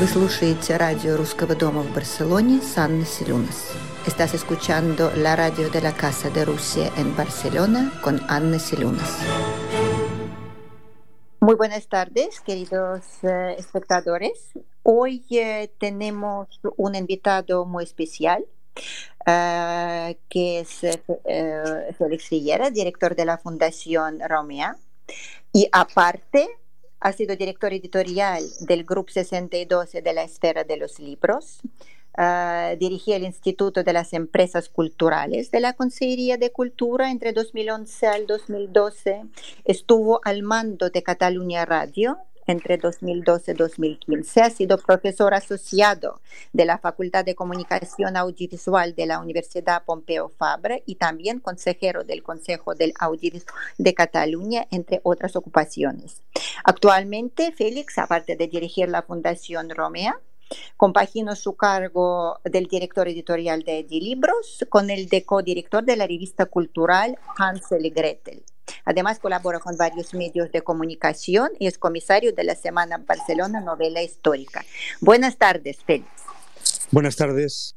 Вы слушаете радио Русского дома в Барселоне с Анной Селюнас. Estás escuchando la radio de la Casa de Rusia en Barcelona con Anna Silunas. Muy buenas tardes, queridos uh, espectadores. Hoy uh, tenemos un invitado muy especial, uh, que es Félix Rillera, director de la Fundación Romea. Y aparte, ha sido director editorial del Grupo 62 de la Esfera de los Libros. Uh, dirigía el Instituto de las Empresas Culturales de la Consejería de Cultura entre 2011 al 2012. Estuvo al mando de Cataluña Radio entre 2012 y 2015. Ha sido profesor asociado de la Facultad de Comunicación Audiovisual de la Universidad Pompeu Fabra y también consejero del Consejo del Audiovisual de Cataluña, entre otras ocupaciones. Actualmente, Félix, aparte de dirigir la Fundación Romea, Compaginó su cargo del director editorial de Edilibros con el de codirector de la revista cultural Hansel y Gretel. Además colabora con varios medios de comunicación y es comisario de la Semana Barcelona Novela Histórica. Buenas tardes, Félix. Buenas tardes.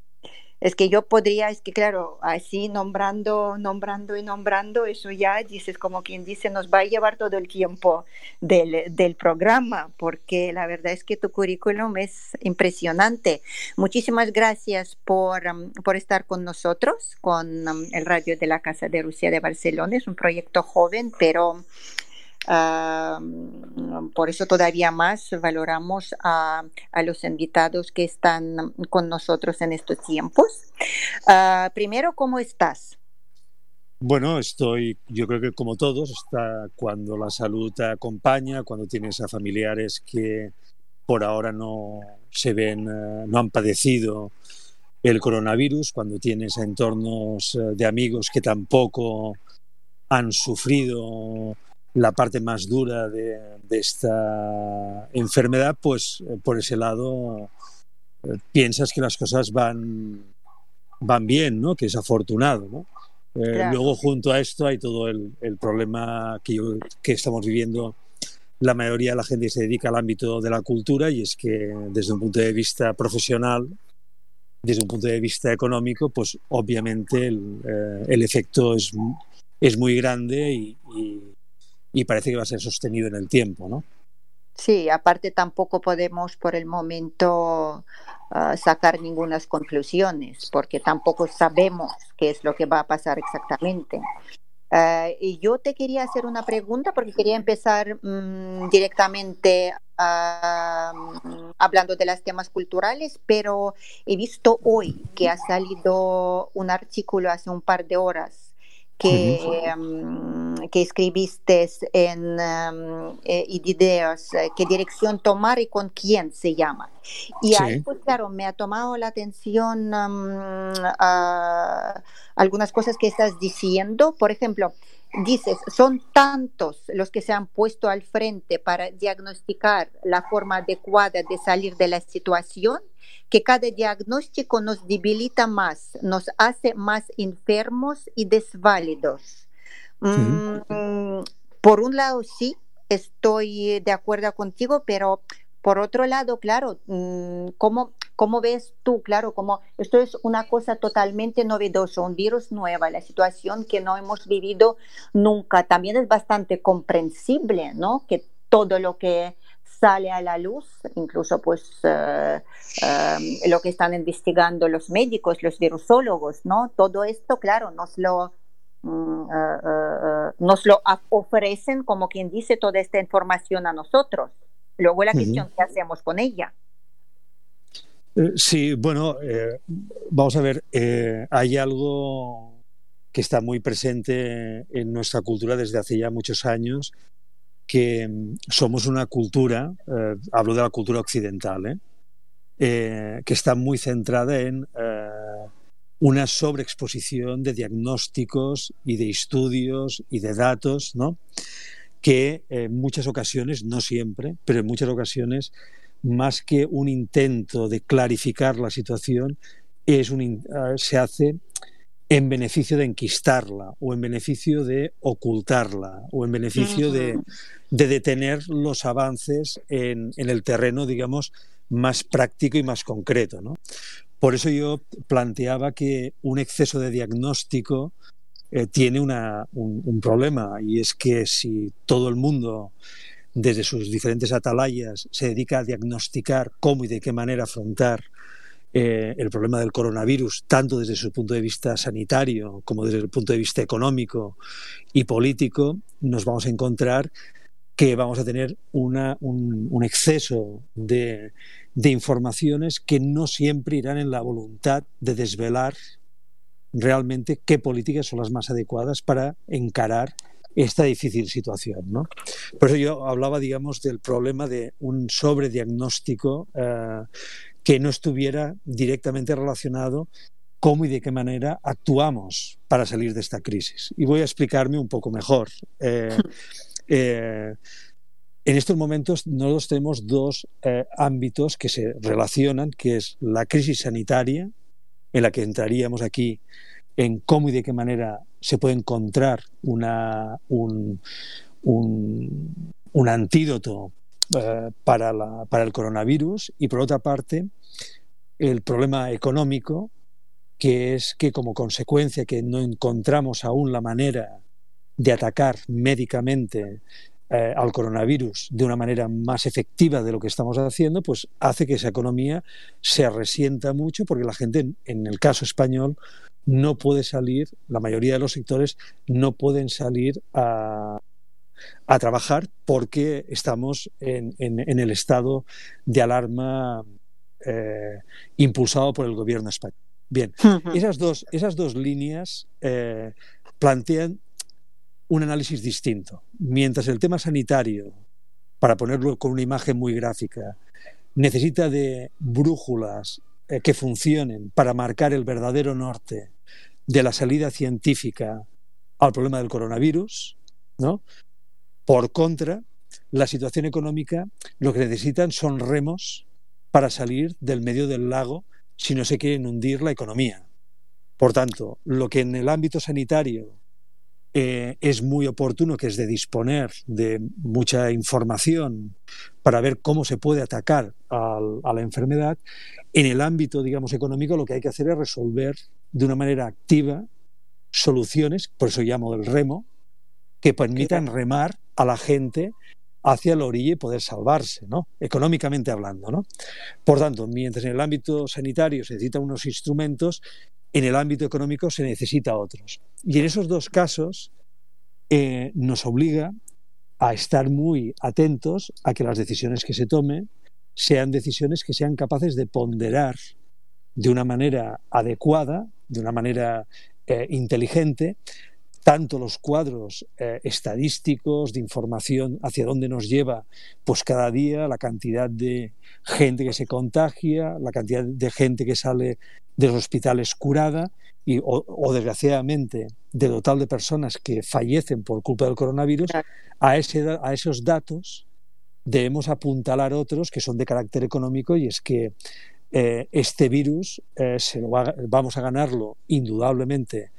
Es que yo podría, es que claro, así nombrando, nombrando y nombrando, eso ya dices como quien dice, nos va a llevar todo el tiempo del, del programa, porque la verdad es que tu currículum es impresionante. Muchísimas gracias por, um, por estar con nosotros, con um, el Radio de la Casa de Rusia de Barcelona. Es un proyecto joven, pero por eso todavía más valoramos a, los invitados que están con nosotros en estos tiempos. Ah, primero, ¿cómo estás? Bueno, estoy, yo creo que como todos, está cuando la salud te acompaña, cuando tienes a familiares que por ahora no se ven, eh, no han padecido el coronavirus, cuando tienes entornos eh, de amigos que tampoco han sufrido la parte más dura de, esta enfermedad, pues eh, por ese lado eh, piensas que las cosas van, van bien, ¿no? que es afortunado. ¿no? Eh, luego junto a esto hay todo el, problema que, que estamos viviendo la mayoría de la gente se dedica al ámbito de la cultura y es que desde un punto de vista profesional, desde un punto de vista económico, pues obviamente el, el efecto es, es muy grande y, y parece que va a ser sostenido en el tiempo, ¿no? Sí, aparte tampoco podemos por el momento ah, sacar ninguna conclusiones porque tampoco sabemos qué es lo que va a pasar exactamente. Ah, y yo te quería hacer una pregunta porque quería empezar mm, directamente ah, hablando de los temas culturales, pero he visto hoy que ha salido un artículo hace un par de horas que, mm, que escribiste en um, ideas, eh, qué dirección tomar y con quién se llama. Y ahí, pues claro, me ha tomado la atención algunas cosas que estás diciendo. Por ejemplo, dices, son tantos los que se han puesto al frente para diagnosticar la forma adecuada de salir de la situación que cada diagnóstico nos debilita más, nos hace más enfermos y desválidos. Mm, por un lado, sí, estoy de acuerdo contigo, pero por otro lado, claro, mm, ¿cómo, ¿cómo, ves tú? Claro, como esto es una cosa totalmente novedosa, un virus nuevo, la situación que no hemos vivido nunca. También es bastante comprensible, ¿no? Que todo lo que sale a la luz, incluso pues eh, eh, lo que están investigando los médicos, los virusólogos, ¿no? Todo esto, claro, nos lo, mm, eh, nos lo ofrecen, como quien dice, toda esta información a nosotros. Luego la cuestión, ¿qué hacemos con ella? Sí, bueno, vamos a ver, hay algo que está muy presente en nuestra cultura desde hace ya muchos años, que mm, somos una cultura, eh, hablo de la cultura occidental, ¿eh? Eh, que está muy centrada en una sobreexposición de diagnósticos y de estudios y de datos, ¿no? que en muchas ocasiones, no siempre, pero en muchas ocasiones, más que un intento de clarificar la situación, es un, se hace en beneficio de enquistarla o en beneficio de ocultarla o en beneficio de, detener los avances en, el terreno, digamos, más práctico y más concreto. ¿no? Por eso yo planteaba que un exceso de diagnóstico eh, tiene una, un, problema y es que si todo el mundo desde sus diferentes atalayas se dedica a diagnosticar cómo y de qué manera afrontar eh, el problema del coronavirus, tanto desde su punto de vista sanitario como desde el punto de vista económico y político, nos vamos a encontrar que vamos a tener un, exceso de, de informaciones que no siempre irán en la voluntad de desvelar realmente qué políticas son las más adecuadas para encarar esta difícil situación. ¿no? Por eso yo hablaba, digamos, del problema de un sobrediagnóstico eh, que no estuviera directamente relacionado cómo y de qué manera actuamos para salir de esta crisis. Y voy a explicarme un poco mejor. Eh, eh, en estos momentos nosotros tenemos dos eh, ámbitos que se relacionan, que es la crisis sanitaria, en la que entraríamos aquí en cómo y de qué manera se puede encontrar una, un, un, antídoto eh, para, para el coronavirus y por otra parte el problema económico que es que como consecuencia que no encontramos aún la manera de atacar médicamente eh, al coronavirus de una manera más efectiva de lo que estamos haciendo, pues hace que esa economía se resienta mucho porque la gente, en el caso español, no puede salir, la mayoría de los sectores no pueden salir a, trabajar porque estamos en, el estado de alarma eh, impulsado por el gobierno español. Bien, esas, dos, esas dos líneas eh, plantean un análisis distinto. Mientras el tema sanitario, para ponerlo con una imagen muy gráfica, necesita de brújulas eh, que funcionen para marcar el verdadero norte de la salida científica al problema del coronavirus, ¿no? Por contra, la situación económica lo que necesitan son remos para salir del medio del lago si no se quiere hundir la economía. Por tanto, lo que en el ámbito sanitario eh, es muy oportuno, que es de disponer de mucha información para ver cómo se puede atacar a la enfermedad. En el ámbito, digamos, económico, lo que hay que hacer es resolver de una manera activa soluciones, por eso llamo del remo, que permitan remar a la gente hacia la orilla y poder salvarse, ¿no? económicamente hablando. ¿no? Por tanto, mientras en el ámbito sanitario se necesitan unos instrumentos, en el ámbito económico se necesita otros. Y en esos dos casos eh, nos obliga a estar muy atentos a que las decisiones que se tomen sean decisiones que sean capaces de ponderar de una manera adecuada, de una manera eh, inteligente, tanto los cuadros eh, estadísticos de información hacia dónde nos lleva pues cada día la cantidad de gente que se contagia, la cantidad de gente que sale de los hospitales curada y, o, desgraciadamente del total de personas que fallecen por culpa del coronavirus, a, ese, a esos datos debemos apuntalar otros que son de carácter económico y es que eh, este virus eh, se lo vamos a ganarlo indudablemente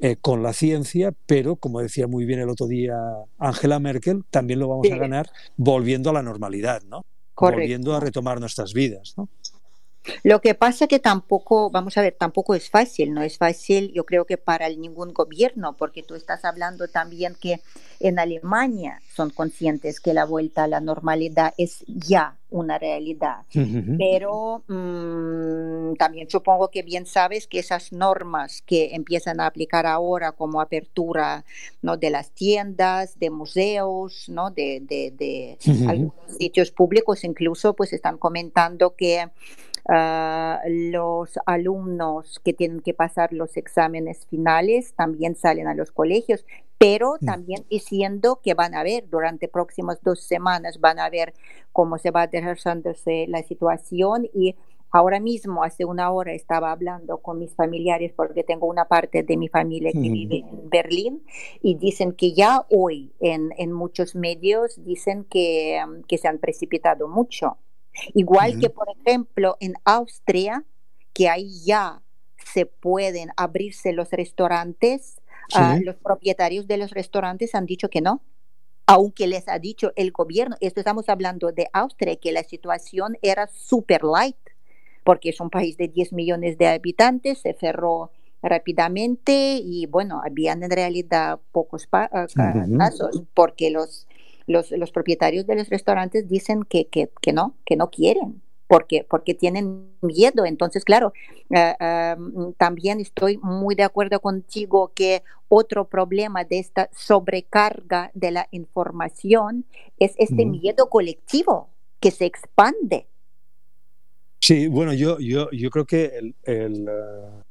eh, con la ciencia, pero como decía muy bien el otro día Angela Merkel, también lo vamos a ganar volviendo a la normalidad, ¿no? Volviendo a retomar nuestras vidas, ¿no? Lo que pasa que tampoco, vamos a ver, tampoco es fácil, no es fácil yo creo que para ningún gobierno, porque tú estás hablando también que en Alemania son conscientes que la vuelta a la normalidad es ya una realidad, pero mm, también supongo que bien sabes que esas normas que empiezan a aplicar ahora como apertura ¿no? de las tiendas, de museos, ¿no? de, de, algunos sitios públicos, incluso pues están comentando que Ah, los alumnos que tienen que pasar los exámenes finales también salen a los colegios, pero también diciendo que van a ver durante próximas dos semanas, van a ver cómo se va desarrollándose la situación y Ahora mismo, hace una hora, estaba hablando con mis familiares porque tengo una parte de mi familia que vive en Berlín y dicen que ya hoy en, en muchos medios dicen que, que se han precipitado mucho Igual que, por ejemplo, en Austria, que ahí ya se pueden abrirse los restaurantes, ah, los propietarios de los restaurantes han dicho que no, aunque les ha dicho el gobierno, esto estamos hablando de Austria, que la situación era super light, porque es un país de 10 millones de habitantes, se cerró rápidamente y bueno, habían en realidad pocos ah, casos, porque los, los, los, propietarios de los restaurantes dicen que, que, que no, que no quieren porque, porque tienen miedo. Entonces, claro, eh, también estoy muy de acuerdo contigo que otro problema de esta sobrecarga de la información es este miedo colectivo que se expande. Sí, bueno, yo, yo, yo creo que el, el, eh,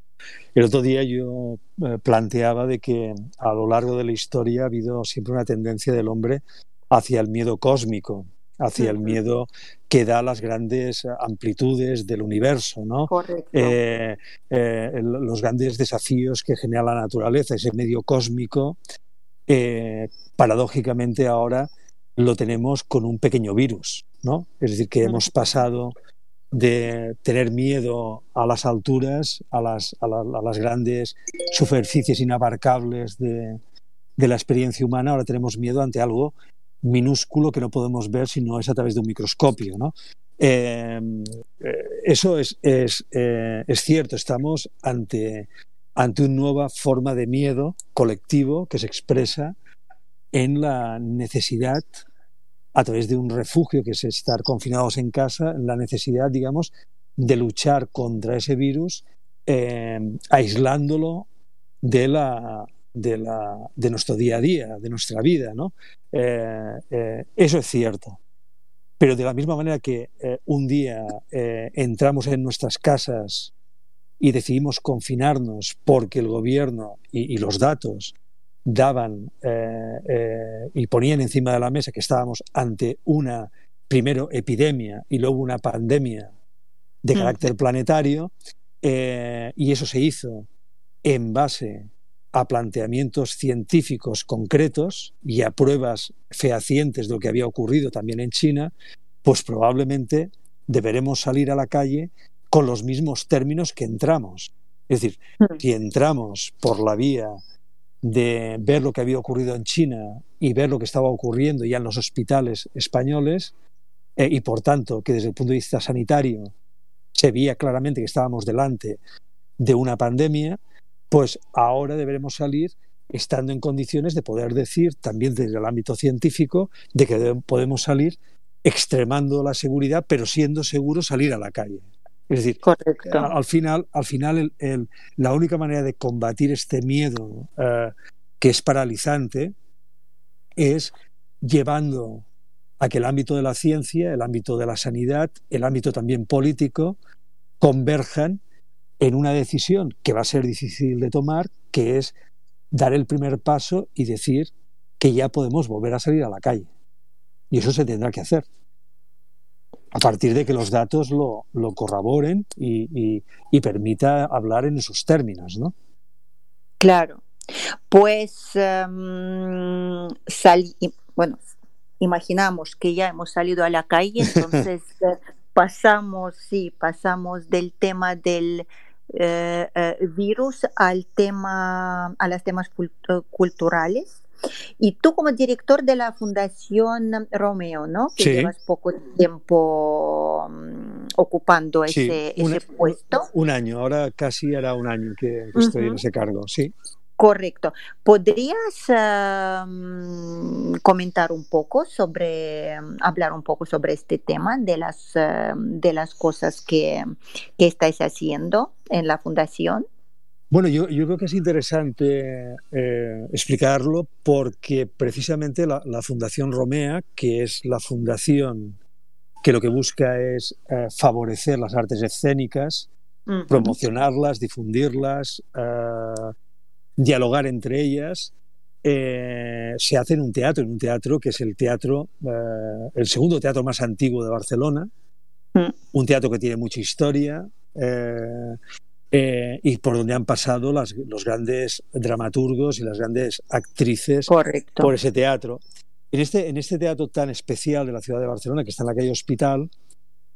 el otro día yo eh, planteaba de que a lo largo de la historia ha habido siempre una tendencia del hombre hacia el miedo cósmico hacia el miedo que da las grandes amplitudes del universo, ¿no? Eh, eh, los grandes desafíos que genera la naturaleza, ese medio cósmico, eh, paradójicamente ahora lo tenemos con un pequeño virus, ¿no? Es decir, que hemos pasado de tener miedo a las alturas, a las, a las grandes superficies inabarcables de, de la experiencia humana, ahora tenemos miedo ante algo minúsculo que no podemos ver si no es a través de un microscopio. ¿no? Eh, eh, eso es, es, eh, es, cierto, estamos ante, ante una nueva forma de miedo colectivo que se expresa en la necesidad, a través de un refugio que es estar confinados en casa, en la necesidad, digamos, de luchar contra ese virus, aislándolo de la, de, la, de nuestro día a día, de nuestra vida. ¿no? Eh, eh, eso es cierto. Pero de la misma manera que eh, un día entramos en nuestras casas y decidimos confinarnos porque el gobierno y, los datos daban y ponían encima de la mesa que estábamos ante una, primero, epidemia y luego una pandemia de mm. carácter planetario, y eso se hizo en base a planteamientos científicos concretos y a pruebas fehacientes de lo que había ocurrido también en China, pues probablemente deberemos salir a la calle con los mismos términos que entramos. Es decir, hmm. si entramos por la vía de ver lo que había ocurrido en China y ver lo que estaba ocurriendo ya en los hospitales españoles, eh, y por tanto que desde el punto de vista sanitario se veía claramente que estábamos delante de una pandemia, pues ahora deberemos salir estando en condiciones de poder decir, también desde el ámbito científico, de que podemos salir extremando la seguridad, pero siendo seguros salir a la calle. Es decir, al final, al final la única manera de combatir este miedo eh, que es paralizante es llevando a que el ámbito de la ciencia, el ámbito de la sanidad, el ámbito también político, converjan en una decisión que va a ser difícil de tomar, que es dar el primer paso y decir que ya podemos volver a salir a la calle. Y eso se tendrá que hacer. A partir de que los datos lo, lo corroboren y, permita hablar en esos términos, ¿no? Claro. Pues em, bueno, imaginamos que ya hemos salido a la calle, entonces eh, pasamos, sí, pasamos del tema del eh, eh, virus al tema, a los temas culturales. Y tú como director de la Fundación Romeo, ¿no? Que llevas poco tiempo mm, ocupando ese, puesto. Un año, ahora casi era un año que, estoy en ese cargo, sí. Correcto. ¿Podrías comentar un poco sobre, hablar un poco sobre este tema de las, de las cosas que, que, estáis haciendo en la fundación? Bueno, yo, yo creo que es interesante eh, explicarlo porque precisamente la, Fundación Romea, que es la fundación que lo que busca es eh, favorecer las artes escénicas, promocionarlas, difundirlas, uh, dialogar entre ellas, eh, se hace en un teatro, en un teatro que es el teatro, eh, el segundo teatro más antiguo de Barcelona, mm. un teatro que tiene mucha historia eh, y por donde han pasado las, los grandes dramaturgos y las grandes actrices por ese teatro. En este, en este teatro tan especial de la ciudad de Barcelona, que está en la calle Hospital,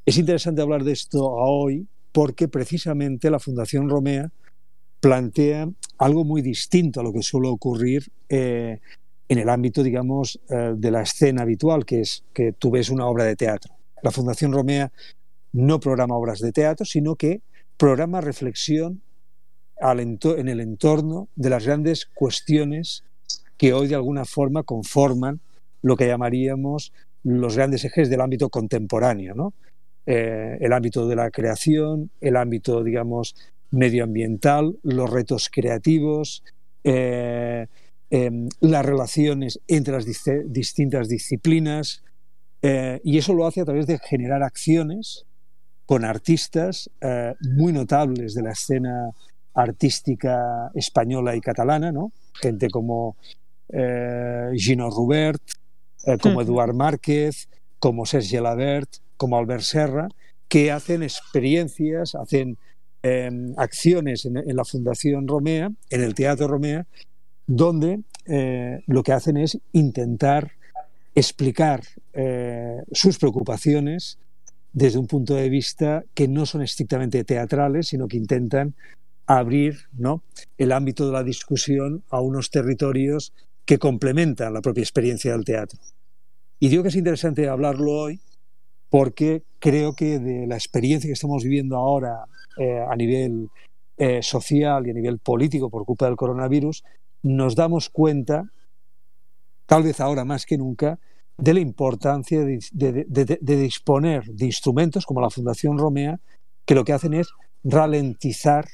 es interesante hablar de esto hoy porque precisamente la Fundación Romea plantea algo muy distinto a lo que suele ocurrir eh, en el ámbito, digamos, eh, de la escena habitual, que es que tú ves una obra de teatro. La Fundación Romea no programa obras de teatro, sino que programa reflexión en el entorno de las grandes cuestiones que hoy de alguna forma conforman lo que llamaríamos los grandes ejes del ámbito contemporáneo, ¿no? Eh, el ámbito de la creación, el ámbito, digamos, medioambiental, los retos creativos, eh, em, las relaciones entre las distintas disciplinas, eh, y eso lo hace a través de generar acciones con artistas muy notables de la escena artística española y catalana, ¿no? gente como Gino Rubert, como Eduard Márquez, como Serge Labert, como Albert Serra, que hacen experiencias, hacen em, acciones en, la Fundación Romea, en el Teatro Romea, donde eh, lo que hacen es intentar explicar eh, sus preocupaciones desde un punto de vista que no son estrictamente teatrales, sino que intentan abrir ¿no? el ámbito de la discusión a unos territorios que complementan la propia experiencia del teatro. Y digo que es interesante hablarlo hoy porque creo que de la experiencia que estamos viviendo ahora eh, a nivel eh, social y a nivel político por culpa del coronavirus, nos damos cuenta, tal vez ahora más que nunca, de la importancia de, disponer de instrumentos como la Fundación Romea, que lo que hacen es ralentizar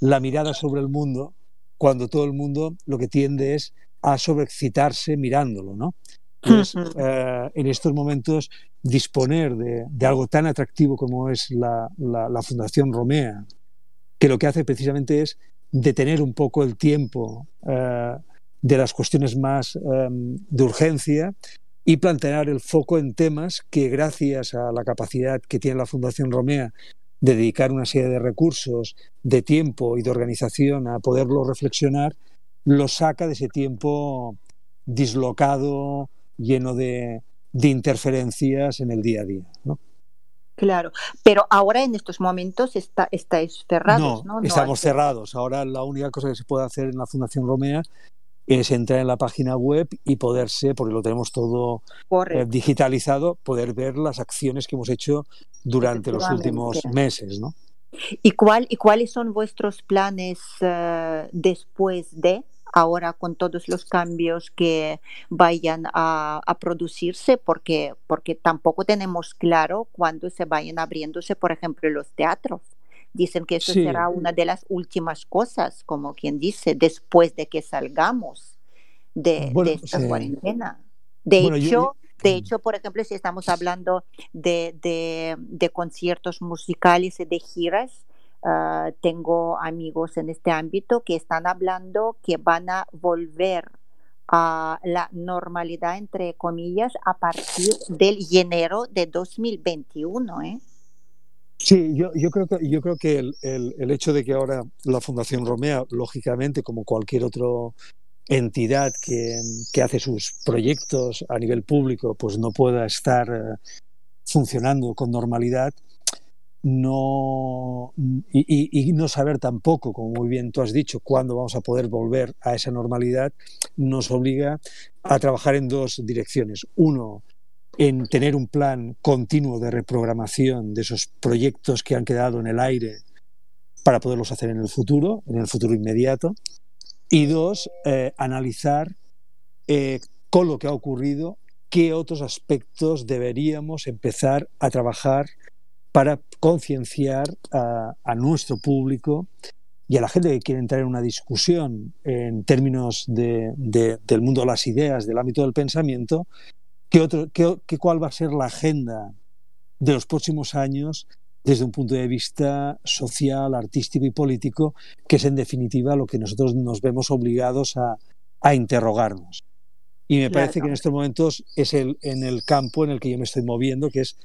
la mirada sobre el mundo cuando todo el mundo lo que tiende es a sobreexcitarse mirándolo, ¿no? Pues en estos momentos disponer de, algo tan atractivo como es la, Fundación Romea, que lo que hace precisamente es detener un poco el tiempo eh, de las cuestiones más em, de urgencia y plantear el foco en temas que gracias a la capacidad que tiene la Fundación Romea de dedicar una serie de recursos, de tiempo y de organización a poderlo reflexionar, lo saca de ese tiempo dislocado, lleno de, interferencias en el día a día. ¿no? Claro, pero ahora en estos momentos está, estáis cerrados, ¿no? ¿no? estamos cerrados. Ahora la única cosa que se puede hacer en la Fundación Romea es entrar en la página web y poderse, porque lo tenemos todo eh, digitalizado, poder ver las acciones que hemos hecho durante los últimos meses, ¿no? ¿Y, cuál, ¿Y cuáles son vuestros planes eh, después de? Ahora con todos los cambios que vayan a, producirse, porque, porque tampoco tenemos claro cuándo se vayan abriéndose, por ejemplo, los teatros. Dicen que eso será una de las últimas cosas, como quien dice, después de que salgamos de, esta cuarentena. De hecho, de hecho, por ejemplo, si estamos hablando de, de conciertos musicales y de giras, Ah, tengo amigos en este ámbito que están hablando que van a volver a la normalidad, entre comillas, a partir del enero de 2021. ¿eh? Sí, yo, yo, creo que, yo creo que el, el, hecho de que ahora la Fundación Romea, lógicamente, como cualquier otra entidad que, que, hace sus proyectos a nivel público, pues no pueda estar eh, funcionando con normalidad, no y, no saber tampoco, como muy bien tú has dicho, cuándo vamos a poder volver a esa normalidad, nos obliga a trabajar en dos direcciones. Uno, en tener un plan continuo de reprogramación de esos proyectos que han quedado en el aire para poderlos hacer en el futuro, en el futuro inmediato. Y dos, eh, analizar eh, con lo que ha ocurrido qué otros aspectos deberíamos empezar a trabajar para concienciar a, nuestro público y a la gente que quiere entrar en una discusión en términos de, del mundo de las ideas, del ámbito del pensamiento, ¿qué otro, qué, cuál va a ser la agenda de los próximos años desde un punto de vista social, artístico y político, que es en definitiva lo que nosotros nos vemos obligados a, a interrogarnos. Y me parece que en estos momentos es el, en el campo en el que yo me estoy moviendo, que es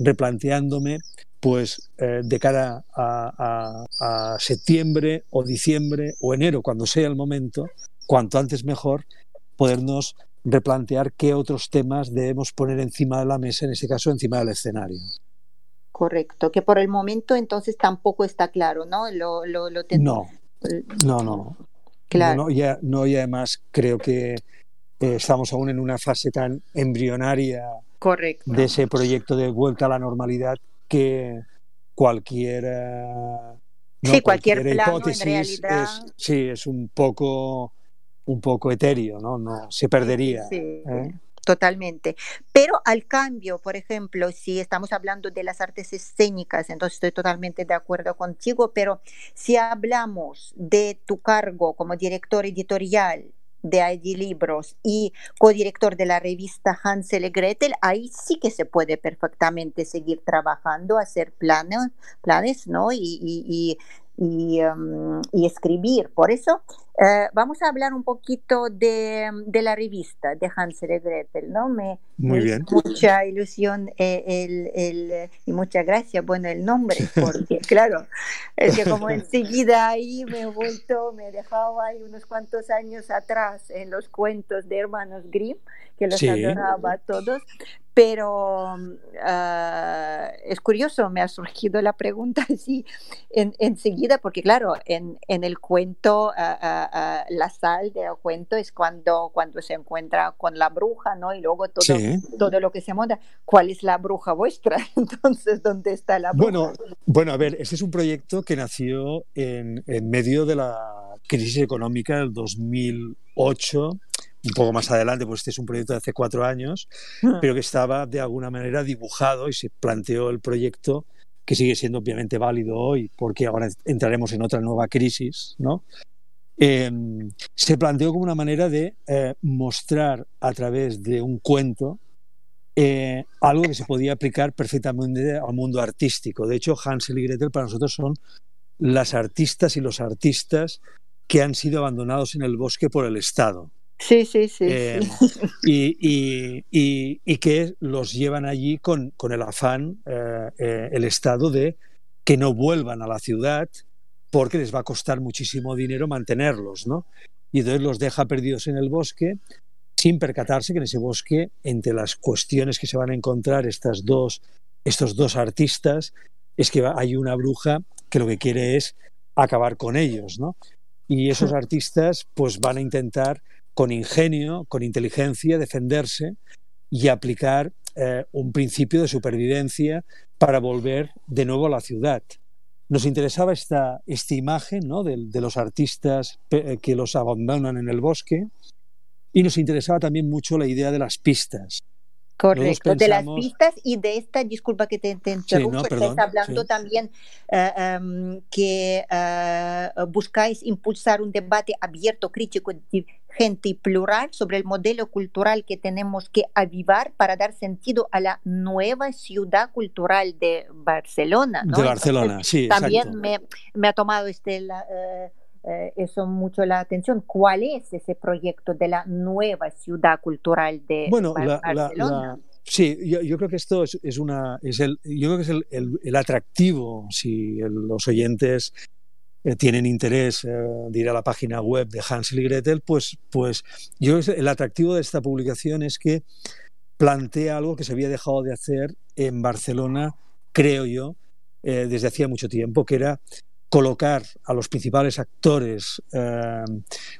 replanteándome pues eh, de cara a, septiembre o diciembre o enero, cuando sea el momento, cuanto antes mejor, podernos replantear qué otros temas debemos poner encima de la mesa, en ese caso encima del escenario. Correcto, que por el momento entonces tampoco está claro, ¿no? Lo, lo, no, no, no. Claro. No, ya, no, y además creo que eh, estamos aún en una fase tan embrionaria Correcto. de ese proyecto de vuelta a la normalidad que cualquier, eh, no, sí, cualquier, cualquier plano, hipótesis en realidad... es, sí, es un poco un poco etéreo, ¿no? no se perdería. Sí, ¿eh? Totalmente. Pero al cambio, por ejemplo, si estamos hablando de las artes escénicas, entonces estoy totalmente de acuerdo contigo, pero si hablamos de tu cargo como director editorial de ID Libros y codirector de la revista Hansel y Gretel, ahí sí que se puede perfectamente seguir trabajando, hacer planes, planes ¿no? Y, y, y, y, um, y escribir. Por eso uh, vamos a hablar un poquito de, de, la revista de Hansel y Gretel, ¿no? Me, Muy bien. mucha ilusión eh, el, el, y muchas gracias, bueno, el nombre, porque claro, es que como enseguida ahí me he vuelto, me dejaba ahí unos cuantos años atrás en los cuentos de hermanos Grimm, que los Sí. adoraba a todos, pero uh, es curioso, me ha surgido la pregunta así en, enseguida, porque claro, en, en el cuento, uh, uh, la sal del cuento es cuando, cuando se encuentra con la bruja, ¿no? Y luego todo, Sí. todo lo que se monta. ¿Cuál es la bruja vuestra? Entonces, ¿dónde está la bruja? Bueno, bueno, a ver, este es un proyecto que nació en, en medio de la crisis económica del 2008, un poco más adelante, pues este es un proyecto de hace cuatro años, pero que estaba de alguna manera dibujado y se planteó el proyecto que sigue siendo obviamente válido hoy, porque ahora entraremos en otra nueva crisis, ¿no? Eh, se planteó como una manera de eh, mostrar a través de un cuento eh, algo que se podía aplicar perfectamente al mundo artístico. De hecho, Hansel y Gretel para nosotros son las artistas y los artistas que han sido abandonados en el bosque por el Estado. Sí, sí, sí. Eh, sí. y, y, y, y, que los llevan allí con, con el afán, eh, eh, el Estado, de que no vuelvan a la ciudad porque les va a costar muchísimo dinero mantenerlos, ¿no? Y entonces los deja perdidos en el bosque sin percatarse que en ese bosque, entre las cuestiones que se van a encontrar estas dos, estos dos artistas, es que hay una bruja que lo que quiere es acabar con ellos, ¿no? Y esos artistas pues van a intentar con ingenio, con inteligencia, defenderse y aplicar eh, un principio de supervivencia para volver de nuevo a la ciudad. Nos interesaba esta, esta imagen ¿no? de, de, los artistas que los abandonan en el bosque y nos interesaba también mucho la idea de las pistas. Correcto, de las pistas y de esta, disculpa que te, te interrumpo, sí, no, estás hablando sí. también uh, um, que uh, buscáis impulsar un debate abierto, crítico, gente y plural sobre el modelo cultural que tenemos que avivar para dar sentido a la nueva ciudad cultural de Barcelona. ¿no? De Barcelona, Entonces, sí. También me, me, ha tomado este... La, uh, eh, eso mucho la atención. ¿Cuál es ese proyecto de la nueva ciudad cultural de bueno, Bar la, Barcelona? La, la, sí, yo, yo, creo que esto es, es, una, es el, yo creo que es el, el, el atractivo, si el, los oyentes eh, tienen interés eh, de ir a la página web de Hansel y Gretel, pues, pues yo creo que el atractivo de esta publicación es que plantea algo que se había dejado de hacer en Barcelona, creo yo, eh, desde hacía mucho tiempo, que era colocar a los principales actores eh,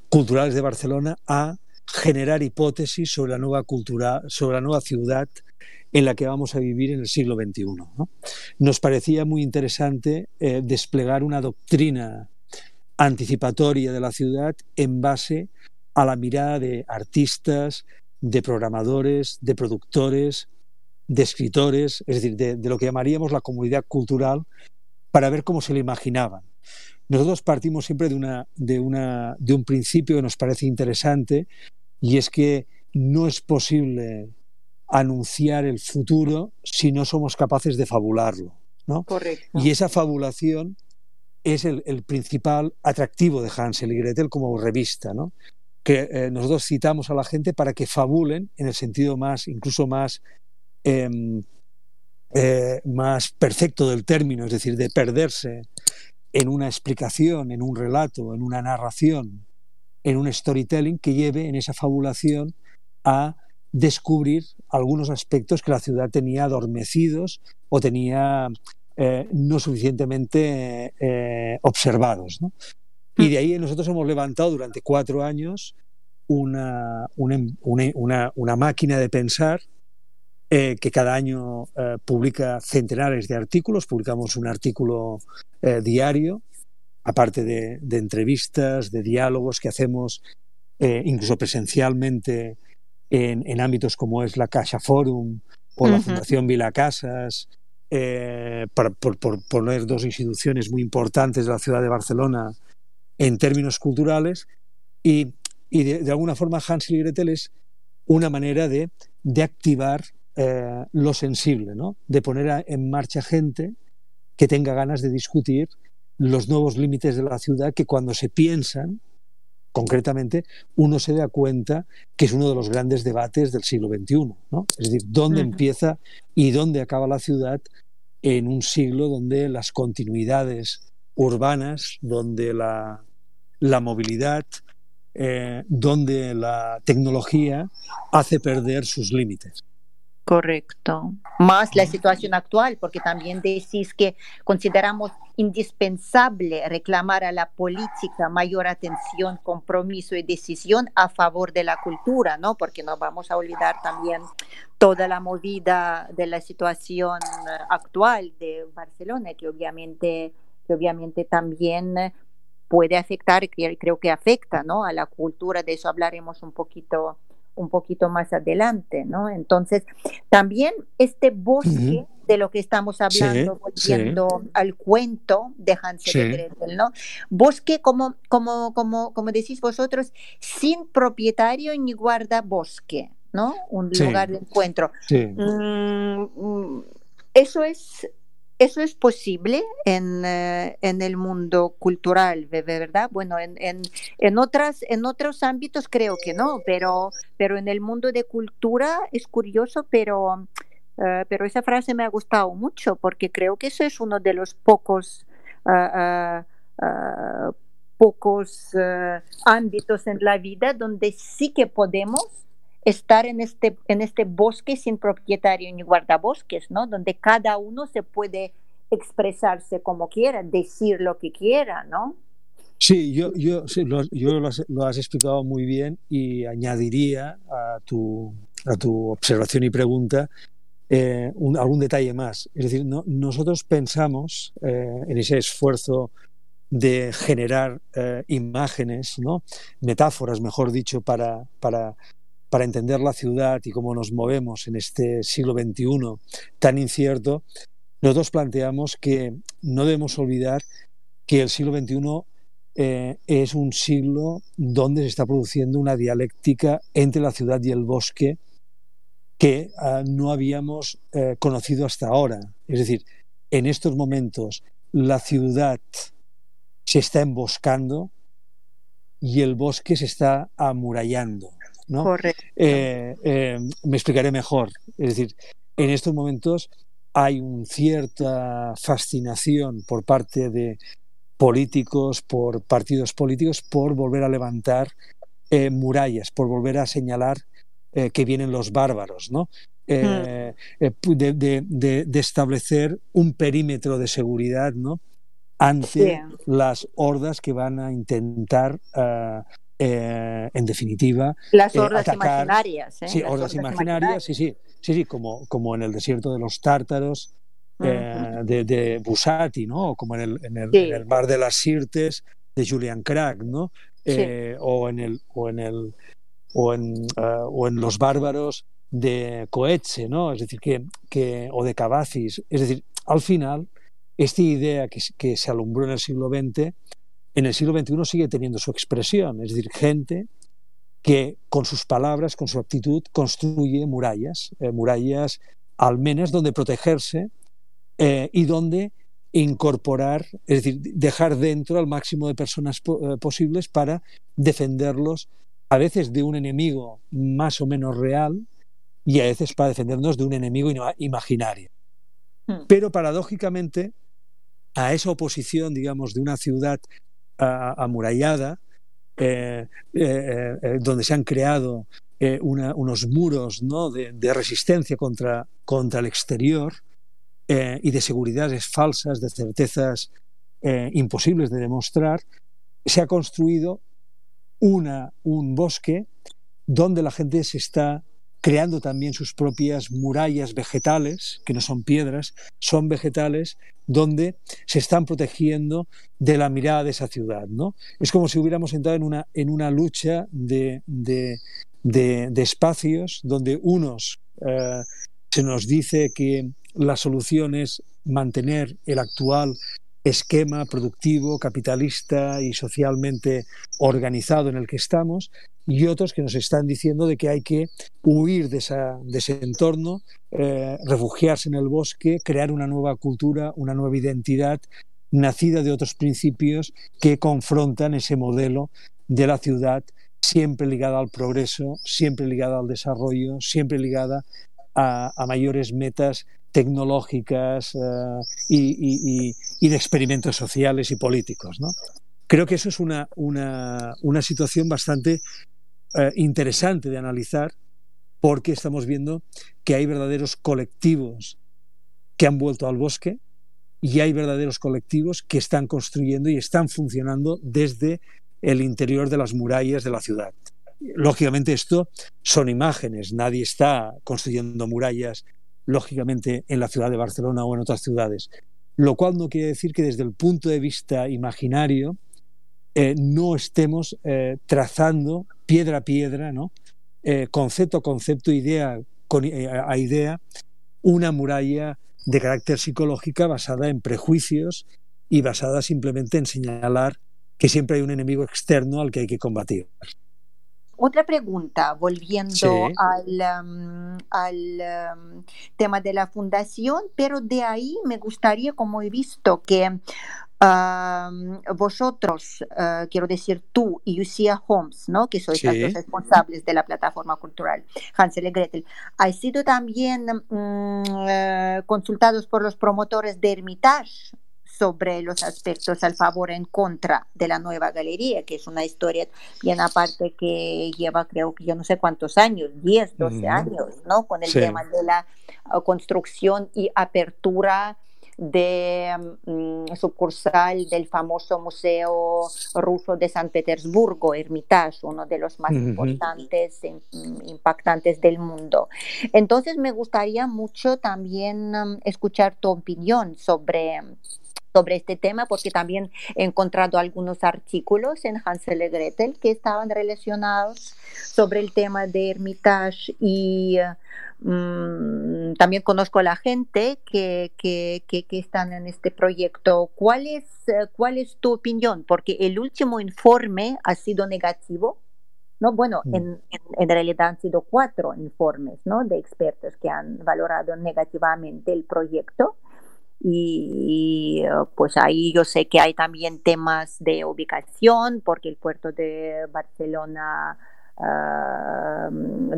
culturales de Barcelona a generar hipótesis sobre la nueva cultura, sobre la nueva ciudad en la que vamos a vivir en el siglo XXI. ¿no? Nos parecía muy interesante eh, desplegar una doctrina anticipatoria de la ciudad en base a la mirada de artistas, de programadores, de productores, de escritores, es decir, de, de lo que llamaríamos la comunidad cultural para ver cómo se lo imaginaban. Nosotros partimos siempre de, una, de, una, de un principio que nos parece interesante y es que no es posible anunciar el futuro si no somos capaces de fabularlo. ¿no? Correcto. Y esa fabulación es el, el, principal atractivo de Hansel y Gretel como revista, ¿no? que eh, nosotros citamos a la gente para que fabulen en el sentido más, incluso más eh, eh, más perfecto del término, es decir, de perderse en una explicación, en un relato, en una narración, en un storytelling que lleve en esa fabulación a descubrir algunos aspectos que la ciudad tenía adormecidos o tenía eh, no suficientemente eh, observados. ¿no? Y de ahí nosotros hemos levantado durante cuatro años una, una, una, máquina de pensar eh, que cada año eh, publica centenares de artículos. Publicamos un artículo eh, diario, aparte de, de, entrevistas, de diálogos que hacemos incluso presencialmente en, en, ámbitos como es la Caixa Forum o la Fundación Vila Casas, por, por, por poner dos instituciones muy importantes de la ciudad de Barcelona en términos culturales y, y de, de, alguna forma Hansel y Gretel es una manera de, de activar eh, lo sensible, ¿no? de poner en marcha gente que tenga ganas de discutir los nuevos límites de la ciudad que cuando se piensan, concretamente, uno se da cuenta que es uno de los grandes debates del siglo XXI. ¿no? Es decir, dónde uh -huh. empieza y dónde acaba la ciudad en un siglo donde las continuidades urbanas, donde la, la movilidad, eh, donde la tecnología hace perder sus límites. Correcto. Más la situación actual, porque también decís que consideramos indispensable reclamar a la política mayor atención, compromiso y decisión a favor de la cultura, ¿no? Porque no vamos a olvidar también toda la movida de la situación actual de Barcelona, que obviamente, que obviamente también puede afectar, creo que afecta, ¿no? A la cultura, de eso hablaremos un poquito un poquito más adelante, ¿no? Entonces, también este bosque uh -huh. de lo que estamos hablando, sí, volviendo sí. al cuento de Hansel sí. y Gretel, ¿no? Bosque, como, como, como, como decís vosotros, sin propietario ni guardabosque, ¿no? Un lugar de encuentro. Mm, eso es eso es posible en, eh, en, el mundo cultural, ¿verdad? Bueno, en, en, en, otras, en otros ámbitos creo que no, pero, pero en el mundo de cultura es curioso, pero, uh, pero esa frase me ha gustado mucho porque creo que eso es uno de los pocos, uh, pocos ámbitos en la vida donde sí que podemos estar en este, en este bosque sin propietario ni guardabosques, ¿no? Donde cada uno se puede expresarse como quiera, decir lo que quiera, ¿no? Sí, yo, yo, lo, has, explicado muy bien y añadiría a tu, a tu observación y pregunta eh, algún detalle más. Es decir, no, nosotros pensamos eh, en ese esfuerzo de generar eh, imágenes, ¿no? metáforas, mejor dicho, para, para para entender la ciudad y cómo nos movemos en este siglo XXI tan incierto, nosotros planteamos que no debemos olvidar que el siglo XXI eh, es un siglo donde se está produciendo una dialéctica entre la ciudad y el bosque que uh, no habíamos uh, conocido hasta ahora. Es decir, en estos momentos la ciudad se está emboscando y el bosque se está amurallando. ¿No? Correcto. Eh, eh, me explicaré mejor. Es decir, en estos momentos hay una cierta fascinación por parte de políticos, por partidos políticos, por volver a levantar eh, murallas, por volver a señalar que vienen los bárbaros, ¿no? Mm. de, de, de, de, establecer un perímetro de seguridad, ¿no? Ante las hordas que van a intentar uh, eh, en definitiva. Las hordas eh, atacar, imaginarias. ¿eh? Sí, Las hordas, imaginarias, imaginarias, sí, sí, sí, sí, como, como en el desierto de los tártaros. Uh -huh. de, de, Busati, ¿no? Como en el, en el, sí. en el mar de las Sirtes de Julian Craig, ¿no? Sí. Eh, o en el o en el o en, uh, o en los bárbaros de Coetze, ¿no? Es decir, que, que o de Cavazis. Es decir, al final, esta idea que, que se alumbró en el siglo XX en el siglo XXI sigue teniendo su expresión, es decir, gente que con sus palabras, con su actitud, construye murallas, eh, murallas almenas donde protegerse eh, y donde incorporar, es decir, dejar dentro al máximo de personas po eh, posibles para defenderlos a veces de un enemigo más o menos real y a veces para defendernos de un enemigo imaginario. Hmm. Pero paradójicamente, a esa oposición, digamos, de una ciudad amurallada, eh, eh, eh, donde se han creado unos muros ¿no? de, de, resistencia contra, contra el exterior y de seguridades falsas, de certezas imposibles de demostrar, se ha construido una, un bosque donde la gente se está creando también sus propias murallas vegetales, que no son piedras, son vegetales, donde se están protegiendo de la mirada de esa ciudad. ¿no? Es como si hubiéramos entrado en una, en una lucha de, de, de, espacios donde unos eh, se nos dice que la solución es mantener el actual esquema productivo, capitalista y socialmente organizado en el que estamos, y otros que nos están diciendo de que hay que huir de, esa, de ese entorno, eh, refugiarse en el bosque, crear una nueva cultura, una nueva identidad nacida de otros principios que confrontan ese modelo de la ciudad siempre ligada al progreso, siempre ligada al desarrollo, siempre ligada a, mayores metas tecnológicas y, y, y, de experimentos sociales y políticos. ¿no? Creo que eso es una, una, una situación bastante uh, interesante de analizar porque estamos viendo que hay verdaderos colectivos que han vuelto al bosque y hay verdaderos colectivos que están construyendo y están funcionando desde el interior de las murallas de la ciudad. Lógicamente esto son imágenes, nadie está construyendo murallas lógicamente en la ciudad de Barcelona o en otras ciudades. Lo cual no quiere decir que desde el punto de vista imaginario eh, no estemos eh, trazando piedra a piedra, ¿no? Eh, concepto a concepto, idea con, a idea, una muralla de carácter psicológica basada en prejuicios y basada simplemente en señalar que siempre hay un enemigo externo al que hay que combatir. Otra pregunta, volviendo sí. al, um, al um, tema de la fundación, pero de ahí me gustaría, como he visto que uh, vosotros, uh, quiero decir tú y Lucia Holmes, ¿no? que sois sí. los responsables de la plataforma cultural Hansel y Gretel, ¿hay sido también um, uh, consultados por los promotores de Hermitage sobre los aspectos al favor en contra de la nueva galería, que es una historia bien aparte que lleva creo que yo no sé cuántos años, 10, 12 uh -huh. años, ¿no? Con el sí. tema de la uh, construcción y apertura de um, sucursal del famoso Museo Ruso de San Petersburgo, Hermitage, uno de los más uh -huh. importantes, e impactantes del mundo. Entonces me gustaría mucho también um, escuchar tu opinión sobre sobre este tema porque también he encontrado algunos artículos en Hansel y Gretel que estaban relacionados sobre el tema de Hermitage y um, también conozco a la gente que, que, que, que, están en este proyecto. ¿Cuál es, ¿Cuál es tu opinión? Porque el último informe ha sido negativo. No, bueno, mm. en, en, en, realidad han sido cuatro informes ¿no? de expertos que han valorado negativamente el proyecto. Y, y, pues ahí yo sé que hay también temas de ubicación porque el puerto de Barcelona uh,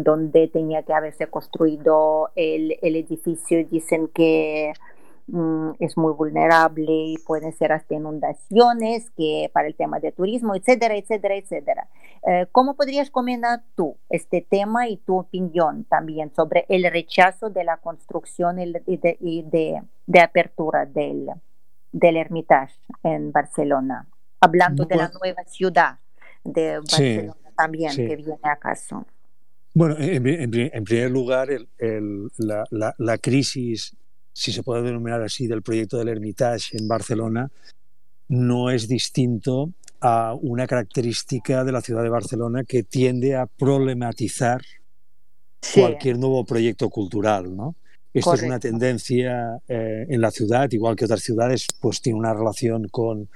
donde tenía que haberse construido el, el edificio dicen que um, es muy vulnerable y pueden ser hasta inundaciones que para el tema de turismo etcétera etcétera etcétera uh, ¿cómo podrías comentar tú este tema y tu opinión también sobre el rechazo de la construcción y de, y de de apertura del, del Hermitage en Barcelona, hablando bueno, de la nueva ciudad de Barcelona sí, también sí. que viene a caso. Bueno, en, en, en primer lugar, el, el, la, la, la, crisis, si se puede denominar así, del proyecto del Hermitage en Barcelona no es distinto a una característica de la ciudad de Barcelona que tiende a problematizar sí. cualquier nuevo proyecto cultural, ¿no? Esto Correcto. es una tendencia eh, en la ciudad, igual que otras ciudades, pues tiene una relación con,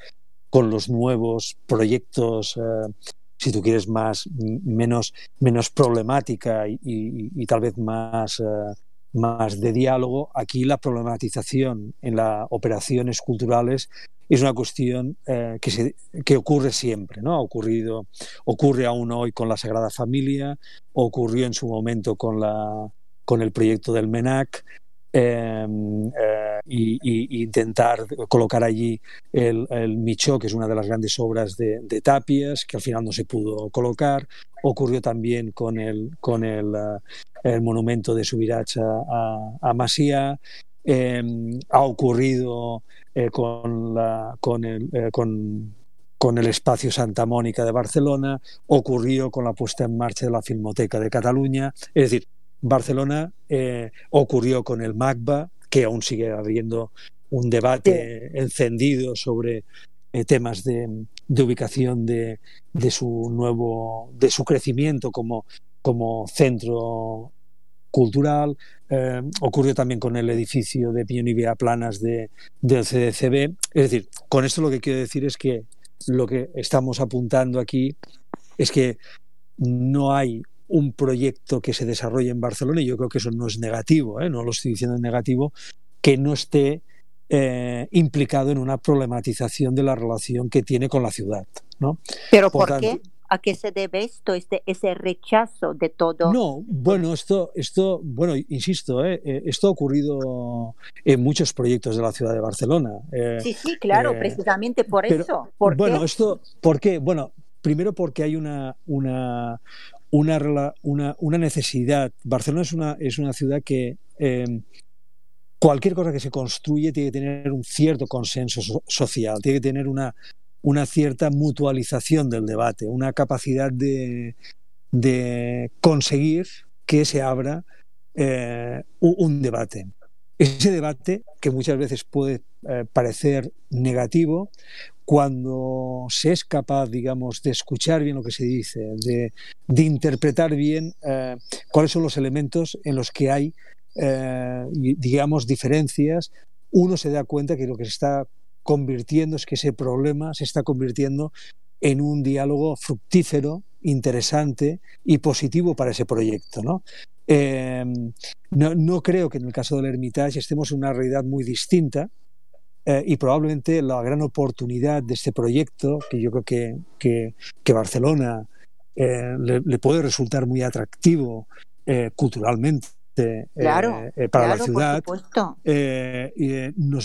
con los nuevos proyectos, eh, si tú quieres, más, menos, menos problemática y, y, y tal vez más, eh, más de diálogo. Aquí la problematización en las operaciones culturales es una cuestión eh, que, se, que ocurre siempre, ¿no? Ha ocurrido, ocurre aún hoy con la Sagrada Familia, ocurrió en su momento con la con el proyecto del MENAC eh, eh, y, y, intentar colocar allí el, el, Michó, que es una de las grandes obras de, de, Tapias, que al final no se pudo colocar. Ocurrió también con el, con el, uh, el monumento de Subirach a, a, Masía. Eh, ha ocurrido con, la, con, el, con con el espacio Santa Mónica de Barcelona, ocurrió con la puesta en marcha de la Filmoteca de Cataluña, es decir, Barcelona eh, ocurrió con el MACBA, que aún sigue habiendo un debate encendido sobre eh, temas de, ubicación de, su nuevo, de su crecimiento como, como centro cultural. Eh, ocurrió también con el edificio de Piñón y Vía Planas de, del CDCB. Es decir, con esto lo que quiero decir es que lo que estamos apuntando aquí es que no hay un proyecto que se desarrolle en Barcelona, y yo creo que eso no es negativo, ¿eh? no lo estoy diciendo en negativo, que no esté eh, implicado en una problematización de la relación que tiene con la ciudad. ¿no? ¿Pero por, qué? ¿A qué se debe esto, este, ese rechazo de todo? No, bueno, esto, esto bueno, insisto, ¿eh? esto ha ocurrido en muchos proyectos de la ciudad de Barcelona. sí, sí, claro, precisamente por eso. bueno, esto, ¿por qué? Bueno, primero porque hay una, una, una, una, necesidad. Barcelona es una, es una ciudad que em, cualquier cosa que se construye tiene que tener un cierto consenso social, tiene que tener una, una cierta mutualización del debate, una capacidad de, de conseguir que se abra eh, un debate. Ese debate, que muchas veces puede eh, parecer negativo, cuando se es capaz, digamos, de escuchar bien lo que se dice, de, interpretar bien eh, cuáles son los elementos en los que hay, eh, digamos, diferencias, uno se da cuenta que lo que se está convirtiendo es que ese problema se está convirtiendo en un diálogo fructífero, interesante y positivo para ese proyecto. ¿no? Eh, no, no, creo que en el caso del Hermitage estemos en una realidad muy distinta, eh, y probablemente la gran oportunidad de este proyecto, que yo creo que, que, Barcelona eh, le, puede resultar muy atractivo eh, culturalmente. para la ciudad.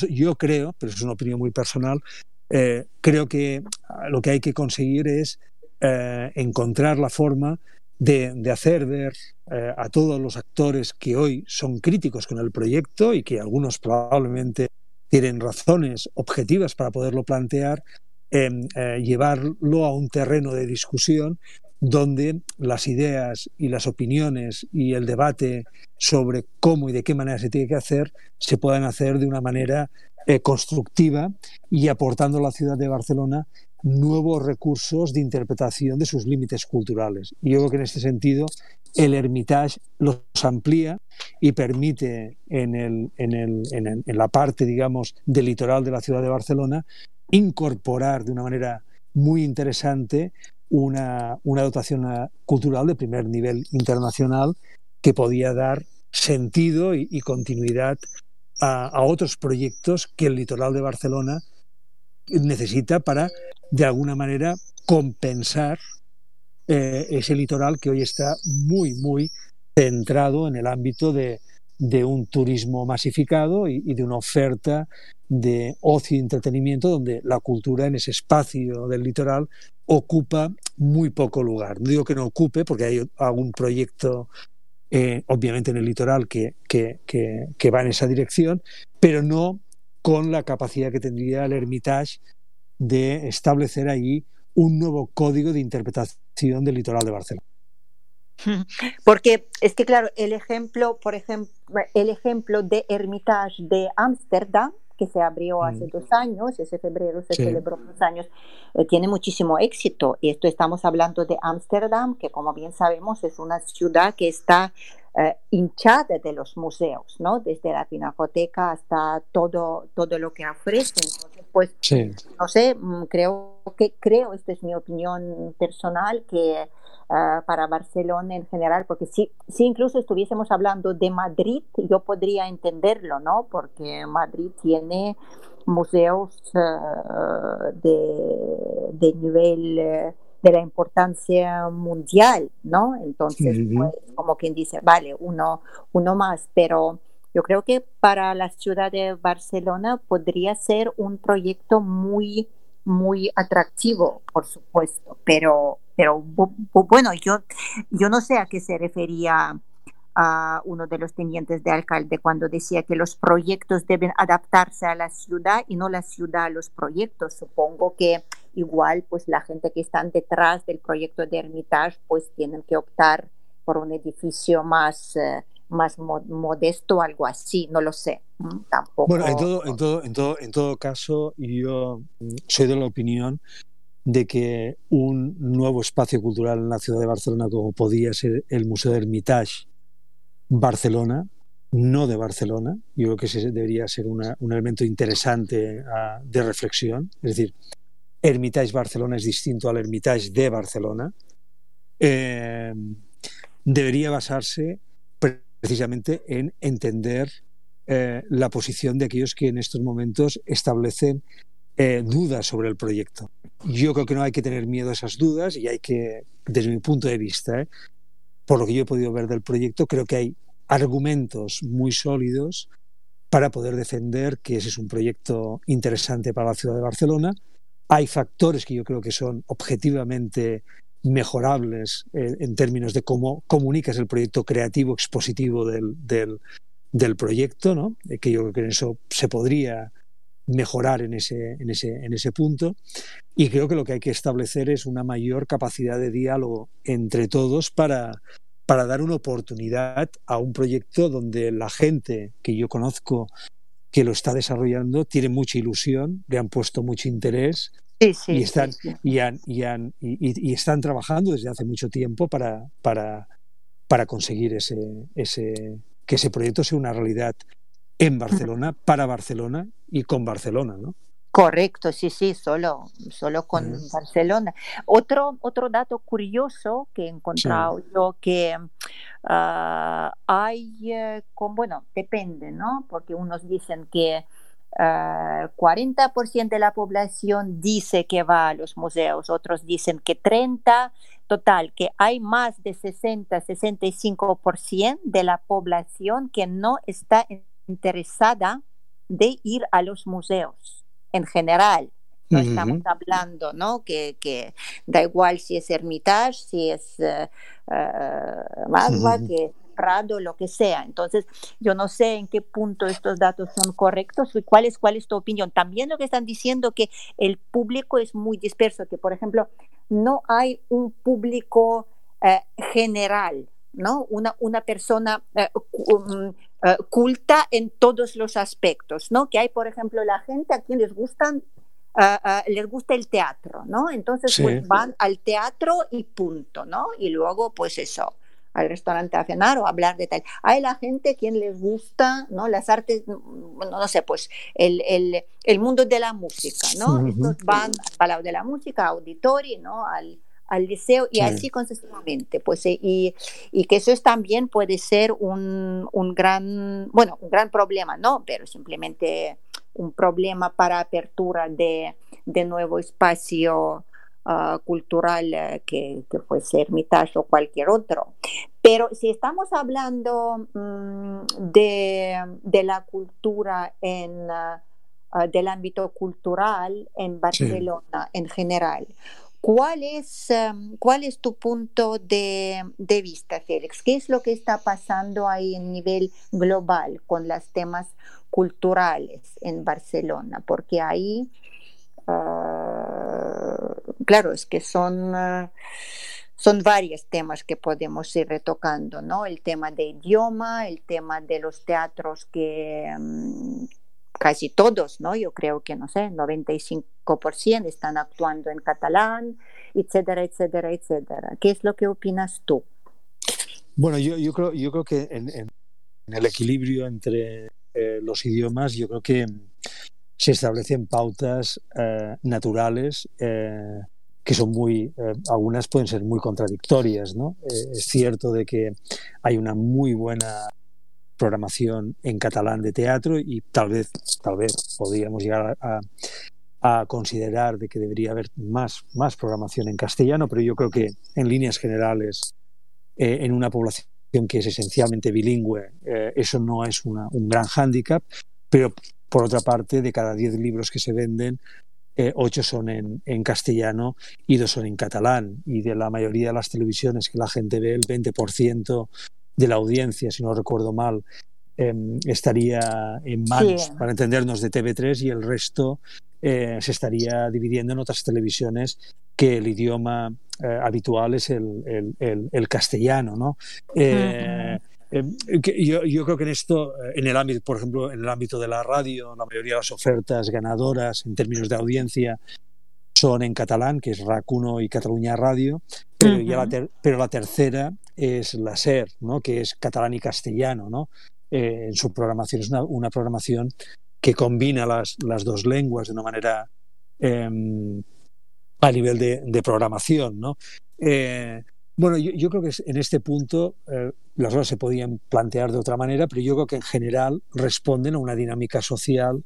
yo creo, pero es una opinión muy personal, creo que lo que hay que conseguir es encontrar la forma de, de hacer ver a todos los actores que hoy son críticos con el proyecto y que algunos probablemente tienen razones objetivas para poderlo plantear, em, eh, llevarlo a un terreno de discusión donde las ideas y las opiniones y el debate sobre cómo y de qué manera se tiene que hacer se puedan hacer de una manera eh, constructiva y aportando a la ciudad de Barcelona nuevos recursos de interpretación de sus límites culturales. Y yo creo que en este sentido el Hermitage los amplía y permite en, el, en, el, en, la parte, digamos, del litoral de la ciudad de Barcelona incorporar de una manera muy interesante una, una dotación cultural de primer nivel internacional que podía dar sentido y, continuidad a, otros proyectos que el litoral de Barcelona necesita para, de alguna manera, compensar eh, ese litoral que hoy está muy, muy centrado en el ámbito de, un turismo masificado y, de una oferta de ocio y entretenimiento donde la cultura en ese espacio del litoral ocupa muy poco lugar. No digo que no ocupe porque hay algún proyecto eh, obviamente en el litoral que, que, que, va en esa dirección, pero no con la capacidad que tendría el Hermitage de establecer ahí un nuevo código de interpretación del litoral de Barcelona. Porque es que, claro, el ejemplo, por ejemplo, el ejemplo de Hermitage de Ámsterdam, que se abrió hace mm. dos años, ese febrero se celebró dos años, eh, tiene muchísimo éxito. Y esto estamos hablando de Ámsterdam, que como bien sabemos es una ciudad que está eh, hinchada de los museos, ¿no? Desde la pinacoteca hasta todo, todo lo que ofrecen pues no sé, mm, creo que creo, esta es mi opinión personal, que ah, para Barcelona en general, porque si, si incluso estuviésemos hablando de Madrid, yo podría entenderlo, ¿no? Porque Madrid tiene museos ah, de, de, nivel eh, de la importancia mundial, ¿no? Entonces, pues, como quien dice, vale, uno, uno más, pero yo creo que para la ciudad de Barcelona podría ser un proyecto muy, muy atractivo, por supuesto, pero, pero bueno, yo, yo no sé a qué se refería a uno de los tenientes de alcalde cuando decía que los proyectos deben adaptarse a la ciudad y no la ciudad a los proyectos. Supongo que igual pues la gente que están detrás del proyecto de Hermitage pues tienen que optar por un edificio más, eh, más modesto, algo así, no lo sé, tampoco. Bueno, en todo, en todo, en todo, en todo caso, yo mm, soy de la opinión de que un nuevo espacio cultural en la ciudad de Barcelona, como podía ser el Museo de Hermitage Barcelona, no de Barcelona, yo creo que ese debería ser un elemento interesante ah, de reflexión. Es decir, Hermitage Barcelona es distinto al Hermitage de Barcelona. Eh, debería basarse precisamente en entender eh, la posición de aquellos que en estos momentos establecen eh, dudas sobre el proyecto. Yo creo que no hay que tener miedo a esas dudas y hay que, desde mi punto de vista, por lo que yo he podido ver del proyecto, creo que hay argumentos muy sólidos para poder defender que ese es un proyecto interesante para la ciudad de Barcelona. Hay factores que yo creo que son objetivamente mejorables en términos de cómo comunicas el proyecto creativo expositivo del, del, proyecto, ¿no? Eh, que yo creo que en eso se podría mejorar en ese, en, ese, en ese punto. Y creo que lo que hay que establecer es una mayor capacidad de diálogo entre todos para, para dar una oportunidad a un proyecto donde la gente que yo conozco que lo está desarrollando tiene mucha ilusión, le han puesto mucho interés y, están, Y, y, están trabajando desde hace mucho tiempo para, para, para conseguir ese, ese, que ese proyecto sea una realidad en Barcelona, para Barcelona y con Barcelona, ¿no? Correcto, sí, sí, solo, solo con Barcelona. Otro, otro dato curioso que he encontrado yo que ah, hay, eh, con, bueno, depende, ¿no? Porque unos dicen que 40% ah, de la población dice que va a los museos, otros dicen que 30%, total, que hay más de 60-65% de la población que no está interesada de ir a los museos en general. No estamos hablando, ¿no? Que, que, da igual si es Hermitage, si es uh, Magua, que es Prado, lo que sea. Entonces, yo no sé en qué punto estos datos son correctos y cuál es, cuál es tu opinión. También lo que están diciendo que el público es muy disperso, que por ejemplo, no hay un público eh, general, ¿no? Una, una persona um, eh, culta en todos los aspectos, ¿no? Que hay, por ejemplo, la gente a quien les gustan eh, eh, les gusta el teatro, ¿no? Entonces pues van al teatro y punto, ¿no? Y luego pues eso, al restaurante a cenar o hablar de tal. Hay la gente a quien les gusta, ¿no? Las artes, no sé, pues el, el, el mundo de la música, ¿no? Estos van al lado de la música, auditorio, ¿no? Al, al liceo y así consistentmente. Pues, eh, y, y, que eso es, también puede ser un, un, gran, bueno, un gran problema, ¿no? Pero simplemente un problema para apertura de, de nuevo espacio ah, cultural uh, que, que fuese Hermitage o cualquier otro. Pero si estamos hablando um, de, de, la cultura en... Uh, del ámbito cultural en Barcelona sí. en general. ¿Cuál es, um, ¿Cuál es tu punto de, vista, Félix? ¿Qué es lo que está pasando ahí en nivel global con los temas culturales en Barcelona? Porque ahí, uh, claro, es que son, uh, son varios temas que podemos ir retocando, ¿no? El tema de idioma, el tema de los teatros que, um, casi todos, ¿no? Yo creo que, no sé, 95% están actuando en catalán, etcétera, etcétera, etcétera. ¿Qué es lo que opinas tú? Bueno, yo, yo, creo, yo creo que en, el equilibrio entre eh, los idiomas, yo creo que se establecen pautas eh, naturales eh, que son muy, algunas pueden ser muy contradictorias, ¿no? Es cierto de que hay una muy buena programación en catalán de teatro y tal vez, tal vez podríamos llegar a, considerar de que debería haber más, más programación en castellano, pero yo creo que en líneas generales, eh, en una población que es esencialmente bilingüe, eh, eso no es un gran hándicap, pero por otra parte, de cada 10 libros que se venden, eh, 8 son en, en, castellano y 2 son en catalán. Y de la mayoría de las televisiones que la gente ve, el 20% de la audiencia, si no recuerdo mal, eh, estaría en manos, sí. para entendernos, de TV3 y el resto eh, se estaría dividiendo en otras televisiones que el idioma eh, habitual es el, el, castellano, ¿no? Eh, yo, yo, creo que en esto, en el ámbito, por ejemplo, en el ámbito de la radio, la mayoría de las ofertas ganadoras en términos de audiencia son en catalán, que es RAC 1 y Cataluña Radio, pero, ya la pero la tercera es la SER, ¿no? que es catalán y castellano. ¿no? en su programación es una, una programación que combina las, las dos lenguas de una manera em, a nivel de, programación. ¿no? Eh, bueno, yo, creo que en este punto eh, las cosas se podían plantear de otra manera, pero yo creo que en general responden a una dinámica social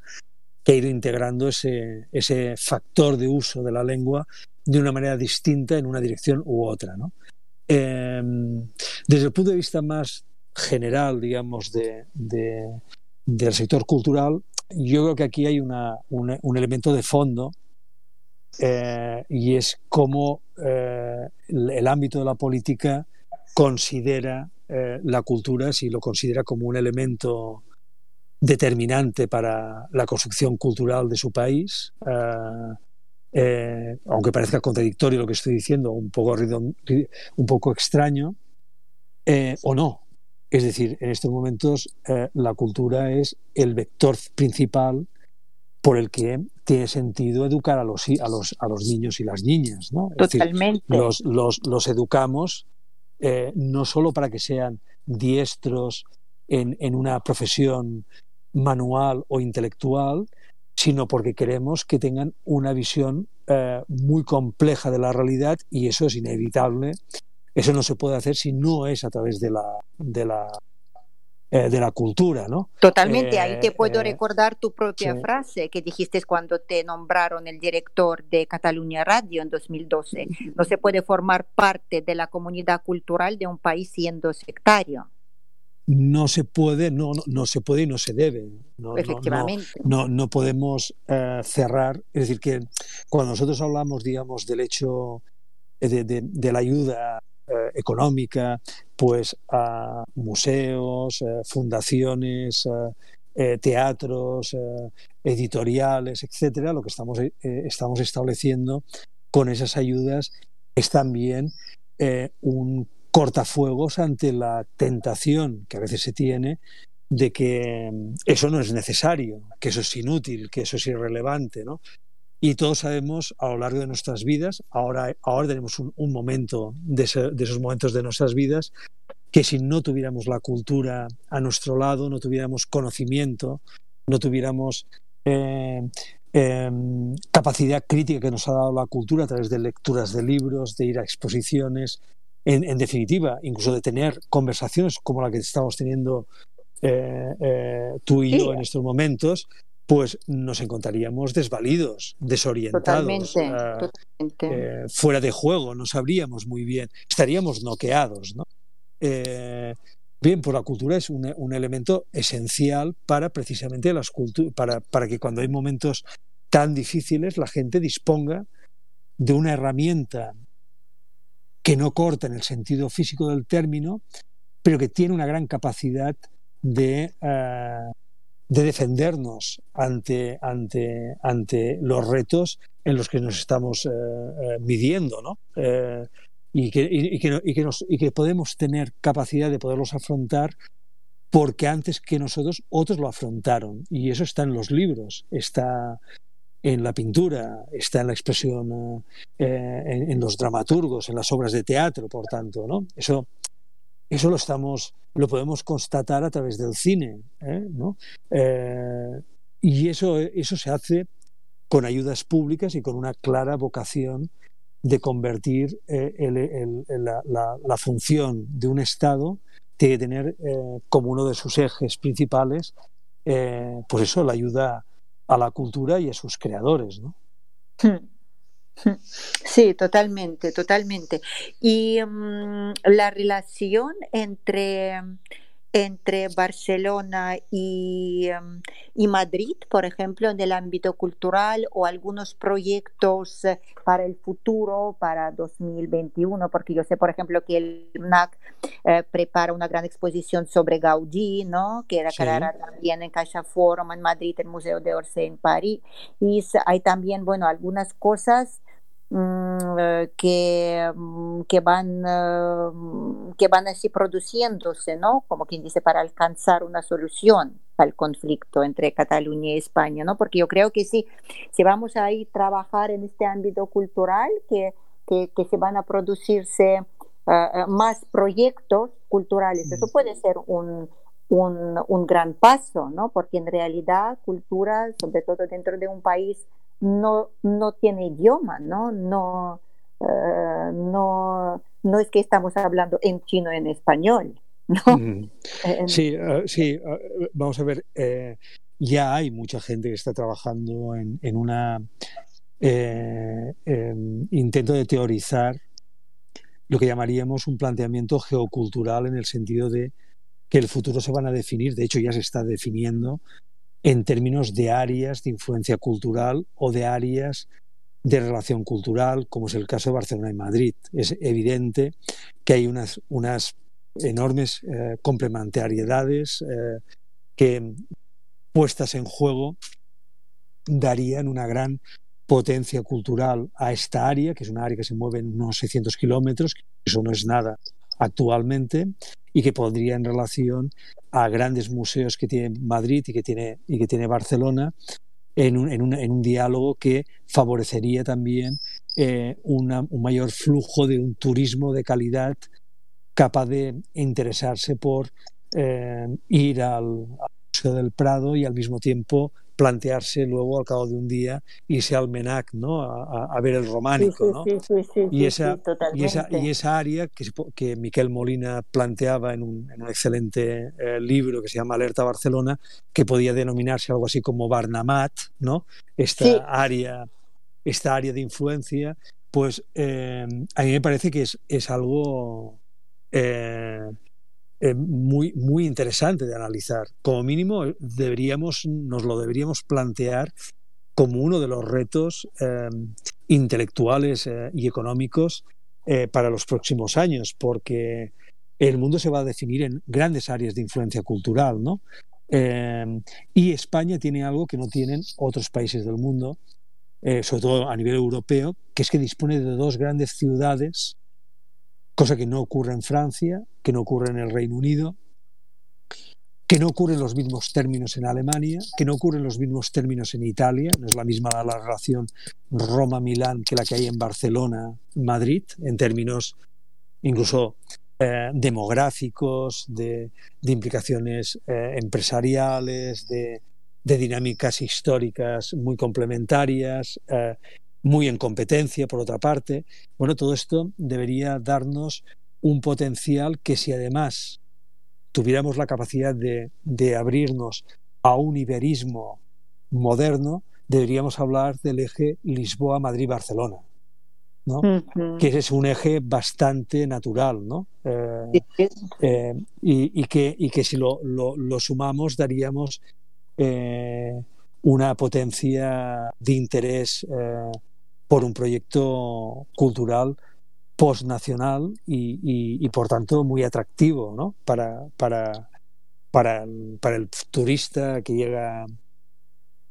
que ido integrando ese, ese factor de uso de la lengua de una manera distinta en una dirección u otra. ¿no? Em, desde el punto de vista más general, digamos, de, del sector cultural, yo creo que aquí hay una, un elemento de fondo eh, y es cómo eh, el, ámbito de la política considera eh, la cultura, si lo considera como un elemento determinante para la construcción cultural de su país, aunque parezca contradictorio lo que estoy diciendo, un poco, un poco extraño, o no. Es decir, en estos momentos eh, la cultura es el vector principal por el que tiene sentido educar a los, a los, a los niños y las niñas. ¿no? Totalmente. los, los, los, educamos eh, no solo para que sean diestros en, en, una profesión manual o intelectual, sino porque queremos que tengan una visión eh, muy compleja de la realidad y eso es inevitable eso no se puede hacer si no es a través de la, de la, eh, de la cultura, ¿no? Totalmente, ahí te eh, puedo eh, recordar tu propia frase que dijiste cuando te nombraron el director de Cataluña Radio en 2012. No se puede formar parte de la comunidad cultural de un país siendo sectario no se puede, no, no, se puede y no se debe. No, Efectivamente. No, no, podemos cerrar. Es decir, que cuando nosotros hablamos, digamos, del hecho de, de la ayuda eh, económica pues a museos, eh, fundaciones, eh, teatros, editoriales, etcétera, lo que estamos, estamos estableciendo con esas ayudas es también un cortafuegos ante la tentación que a veces se tiene de que mm, eso no es necesario, que eso es inútil, que eso es irrelevante, ¿no? Y todos sabemos a lo largo de nuestras vidas, ahora, ahora tenemos un, momento de, esos momentos de nuestras vidas, que si no tuviéramos la cultura a nuestro lado, no tuviéramos conocimiento, no tuviéramos eh, em, capacidad crítica que nos ha dado la cultura a través de lecturas de libros, de ir a exposiciones, en, definitiva, incluso de tener conversaciones como la que estamos teniendo eh, eh, tú y yo en estos momentos, pues nos encontraríamos desvalidos, desorientados, ah, eh, fuera de juego, no sabríamos muy bien, estaríamos noqueados. ¿no? Eh, bien, pues la cultura es un, elemento esencial para precisamente las para, para que cuando hay momentos tan difíciles la gente disponga de una herramienta que no corta en el sentido físico del término, pero que tiene una gran capacidad de de defendernos ante, ante, ante los retos en los que nos estamos eh, eh, midiendo, ¿no? Eh, y, que, y, que, y, que nos, y que podemos tener capacidad de poderlos afrontar porque antes que nosotros otros lo afrontaron. Y eso está en los libros, está en la pintura, está en la expresión, en, en, los dramaturgos, en las obras de teatro, por tanto, ¿no? Eso eso lo estamos, lo podemos constatar a través del cine, ¿eh? ¿no? Eh, y eso, eso se hace con ayudas públicas y con una clara vocación de convertir eh, la, función de un Estado tiene que tener como uno de sus ejes principales, pues eso, la ayuda a la cultura y a sus creadores, ¿no? Hmm. Sí, totalmente, totalmente. Y mm, la relación entre entre Barcelona y, em, y, Madrid, por ejemplo, en el ámbito cultural o algunos proyectos eh, para el futuro, para 2021, porque yo sé, por ejemplo, que el MNAC eh, prepara una gran exposición sobre Gaudí, ¿no? que era sí. también en Caixa Forum en Madrid, el Museo de Orsay en París, y hay también, bueno, algunas cosas que, mm, que, van, eh, que van así produciéndose, ¿no? Como quien dice, para alcanzar una solución al conflicto entre Cataluña y España, ¿no? Porque yo creo que sí, si vamos a ir a trabajar en este ámbito cultural, que, que, que se van a producirse uh, más proyectos culturales, eso puede ser un, un, un gran paso, ¿no? Porque en realidad cultura, sobre todo dentro de un país no, no tiene idioma, ¿no? No, uh, no, no es que estamos hablando en chino en español. ¿no? Sí, uh, sí, uh, vamos a ver, eh, ya hay mucha gente que está trabajando en, en una eh, eh, intento de teorizar lo que llamaríamos un planteamiento geocultural en el sentido de que el futuro se van a definir, de hecho ya se está definiendo en términos de áreas de influencia cultural o de áreas de relación cultural, como es el caso de Barcelona y Madrid. Es evidente que hay unas, unas enormes eh, complementariedades eh, que, puestas en juego, darían una gran potencia cultural a esta área, que es una área que se mueve en unos 600 kilómetros, eso no es nada actualmente, y que pondría en relación a grandes museos que tiene Madrid y que tiene, y que tiene Barcelona en un, en, un, en un diálogo que favorecería también eh, un mayor flujo de un turismo de calidad capaz de interesarse por eh, ir al Museo del Prado y al mismo tiempo plantearse luego al cabo de un día irse al MENAC, ¿no? A, a ver el románico, ¿no? Sí, sí, sí, y, esa, y, esa, y esa área que, que Miquel Molina planteaba en un, en un excelente eh, libro que se llama Alerta Barcelona, que podía denominarse algo así como Barnamat, ¿no? Esta área esta área de influencia, pues eh, a mí me parece que es, es algo eh, eh, muy, muy interesante de analizar. Como mínimo, deberíamos, nos lo deberíamos plantear como uno de los retos eh, intelectuales eh, y económicos eh, para los próximos años, porque el mundo se va a definir en grandes áreas de influencia cultural, ¿no? Eh, y España tiene algo que no tienen otros países del mundo, sobre todo a nivel europeo, que es que dispone de dos grandes ciudades cosa que no ocurre en Francia, que no ocurre en el Reino Unido, que no ocurre en los mismos términos en Alemania, que no ocurre en los mismos términos en Italia, no es la misma la relación Roma-Milán que la que hay en Barcelona-Madrid, en términos incluso eh, demográficos, de, implicaciones eh, empresariales, de, de, dinámicas históricas muy complementarias, eh, muy en competencia, por otra parte. Bueno, todo esto debería darnos un potencial que si además tuviéramos la capacidad de, de abrirnos a un iberismo moderno, deberíamos hablar del eje Lisboa-Madrid-Barcelona. ¿no? Uh -huh. que es un eje bastante natural, ¿no? Eh, eh, y, y, que, y que si lo, lo, lo sumamos daríamos eh, una potencia de interés por un proyecto cultural postnacional y, y, por tanto muy atractivo ¿no? para, para, para, el, para el turista que llega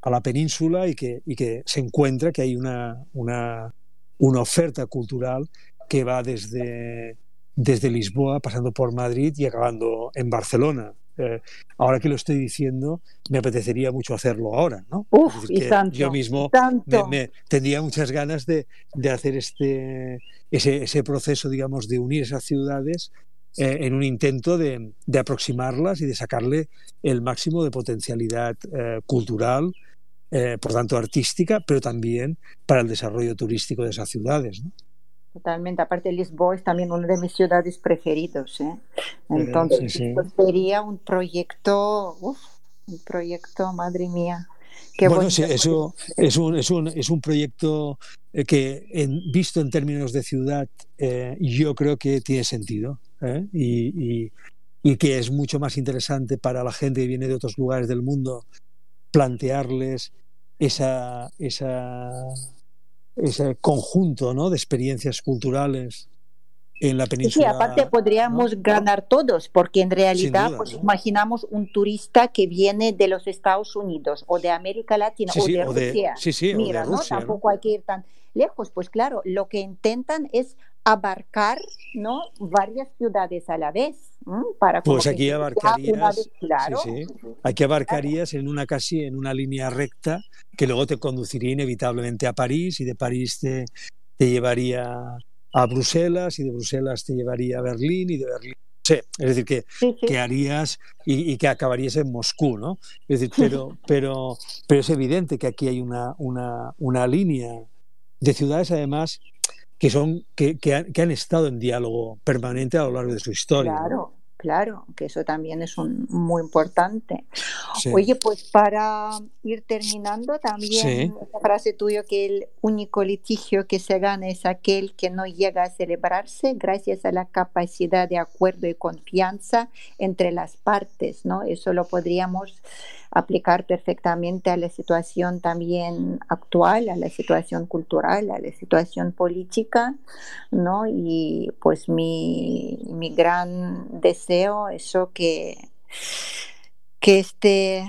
a la península y que, y que se encuentra que hay una, una, una oferta cultural que va desde, desde Lisboa, pasando por Madrid y acabando en Barcelona. Eh, ahora que lo estoy diciendo, me apetecería mucho hacerlo ahora, ¿no? Uf, y tanto, yo mismo me, me, tendría muchas ganas de, de hacer este, ese, ese, proceso, digamos, de unir esas ciudades eh, en un intento de, de, aproximarlas y de sacarle el máximo de potencialidad eh, cultural, eh, por tanto artística, pero también para el desarrollo turístico de esas ciudades, ¿no? Totalmente. Aparte, Lisboa es también una de mis ciudades preferidas. ¿eh? Entonces, sí, sí. sería un proyecto, uf, un proyecto, madre mía. Qué bueno, sí, eso es un, es, un, es un proyecto eh, que, en, visto en términos de ciudad, eh, yo creo que tiene sentido. ¿eh? Y, y, y que es mucho más interesante para la gente que viene de otros lugares del mundo plantearles esa, esa, ese conjunto ¿no? de experiencias culturales en la península. Sí, aparte podríamos ganar todos, porque en realidad pues, imaginamos un turista que viene de los Estados Unidos o de América Latina o, de Rusia. sí, sí, Mira, ¿no? Tampoco hay que ir tan lejos. Pues claro, lo que intentan es abarcar ¿no? varias ciudades a la vez. Para pues aquí abarcarías, claro. aquí abarcarías en una casi en una línea recta que luego te conduciría inevitablemente a París y de París te, te llevaría a Bruselas y de Bruselas te llevaría a Berlín y de Berlín Sí, es decir, que, que harías y, y, que acabarías en Moscú, ¿no? Es decir, pero, pero, pero es evidente que aquí hay una, una, una línea de ciudades, además, que, son, que, que, han, que, han, estado en diálogo permanente a lo largo de su historia. Claro, que eso también es un, muy importante. Sí. Oye, pues para ir terminando, también sí. esa frase tuya que el único litigio que se gana es aquel que no llega a celebrarse gracias a la capacidad de acuerdo y confianza entre las partes, ¿no? Eso lo podríamos aplicar perfectamente a la situación también actual, a la situación cultural, a la situación política, ¿no? Y pues mi, mi gran deseo, eso que, que este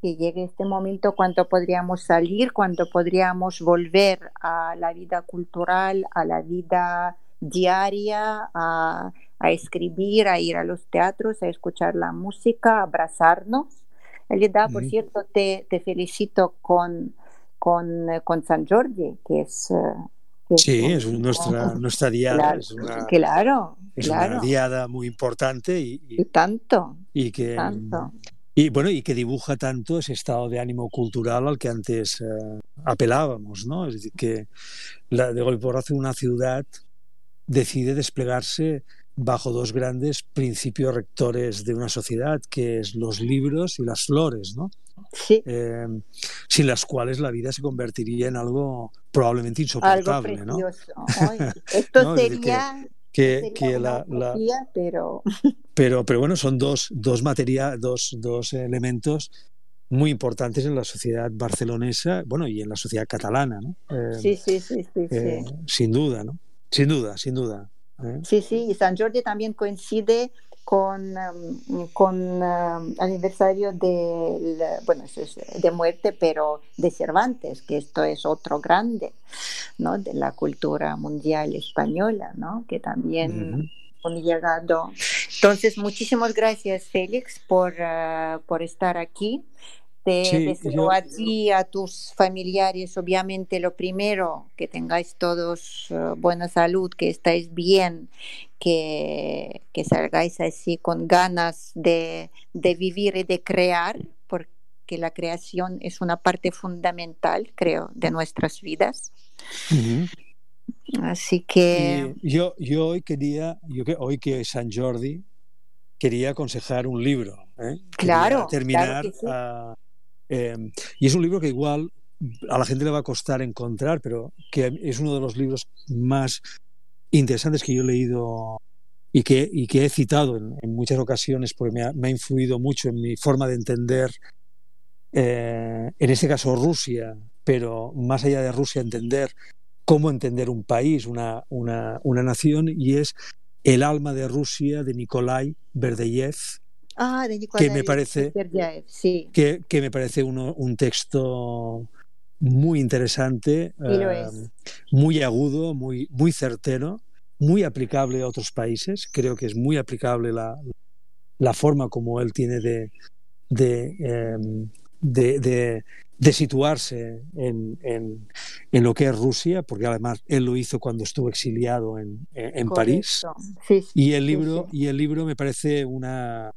que llegue este momento cuando podríamos salir, cuando podríamos volver a la vida cultural, a la vida diaria, a, a escribir, a ir a los teatros, a escuchar la música, a abrazarnos. Elida, por cierto, te, te, felicito con, con, eh, con, San Jordi, que es... Que sí, es, es nuestra, nuestra diada. Claro, es una, claro, es claro. una diada muy importante y, y, y tanto. Y que, tanto. Y bueno, y que dibuja tanto ese estado de ánimo cultural al que antes eh, apelábamos, ¿no? Es decir, que la, de golpe porrazo una ciudad decide desplegarse bajo dos grandes principios rectores de una sociedad, que es los libros y las flores, ¿no? Sí. Eh, sin las cuales la vida se convertiría en algo probablemente insoportable, algo ¿no? Ay, esto ¿no? sería... Que, la, la, pero... pero pero bueno son dos dos materia dos, dos elementos muy importantes en la sociedad barcelonesa bueno y en la sociedad catalana no eh, sí, sí, sí, sí, eh, sí, sin duda no sin duda sin duda. Sí, sí, y San Jordi también coincide con, con um, aniversario de, bueno, es de muerte, pero de Cervantes, que esto es otro grande, ¿no? De la cultura mundial española, ¿no? Que también... Uh -huh han llegado. Entonces, muchísimas gracias, Félix, por, uh, por estar aquí. Te sí, deseo yo... a ti, a tus familiares, obviamente lo primero, que tengáis todos uh, buena salud, que estáis bien, que, que salgáis así con ganas de, de, vivir y de crear, porque la creación es una parte fundamental, creo, de nuestras vidas. Uh -huh. Así que... Y yo, yo hoy quería, yo que hoy que es San Jordi, quería aconsejar un libro. ¿eh? Claro. terminar claro sí. a eh, y es un libro que igual a la gente le va a costar encontrar, pero que es uno de los libros más interesantes que yo he leído y que, y que he citado en, en muchas ocasiones porque me ha, me ha, influido mucho en mi forma de entender, eh, en este caso Rusia, pero más allá de Rusia, entender cómo entender un país, una, una, una nación, y es El alma de Rusia de Nikolai Berdeyev, Ah, de que me parece sí. que, que, me parece uno, un texto muy interesante, uh, muy agudo, muy, muy certero, muy aplicable a otros países. Creo que es muy aplicable la, la forma como él tiene de, de, um, de, de, de situarse en, en, en, lo que es Rusia, porque además él lo hizo cuando estuvo exiliado en, en París. Sí, sí, y, el libro, y el libro me parece una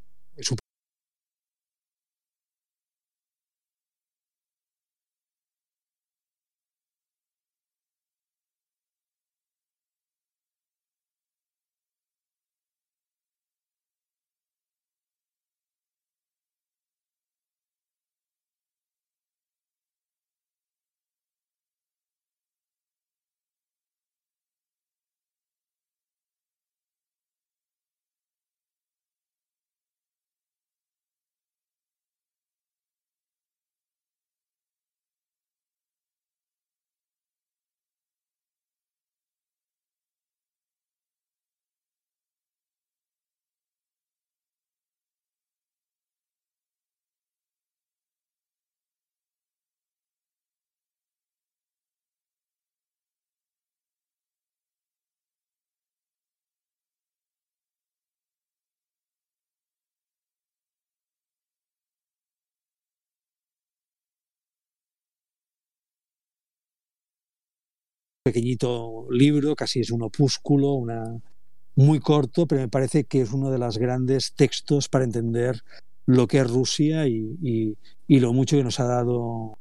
pequeñito libro, casi es un opúsculo, una, muy corto, pero me parece que es uno de los grandes textos para entender lo que es Rusia y, lo mucho que nos ha dado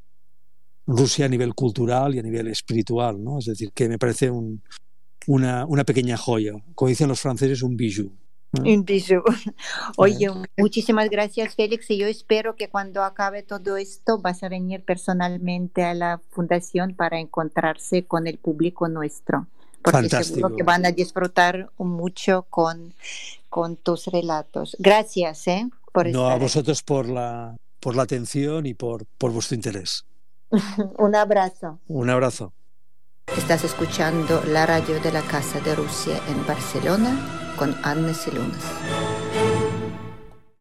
Rusia a nivel cultural y a nivel espiritual, ¿no? Es decir, que me parece una, una, pequeña joya, como dicen los franceses, un bijou. Un bijou. Oye, muchísimas gracias, Félix. Y yo espero que cuando acabe todo esto vas a venir personalmente a la fundación para encontrarse con el público nuestro. Porque Fantástico. seguro que van a disfrutar mucho con, con tus relatos. Gracias, ¿eh? Por no, a vosotros por la, por la atención y por, por vuestro interés. Un abrazo. Un abrazo. Estás escuchando la radio de la Casa de Rusia en Barcelona con Anne Silunas.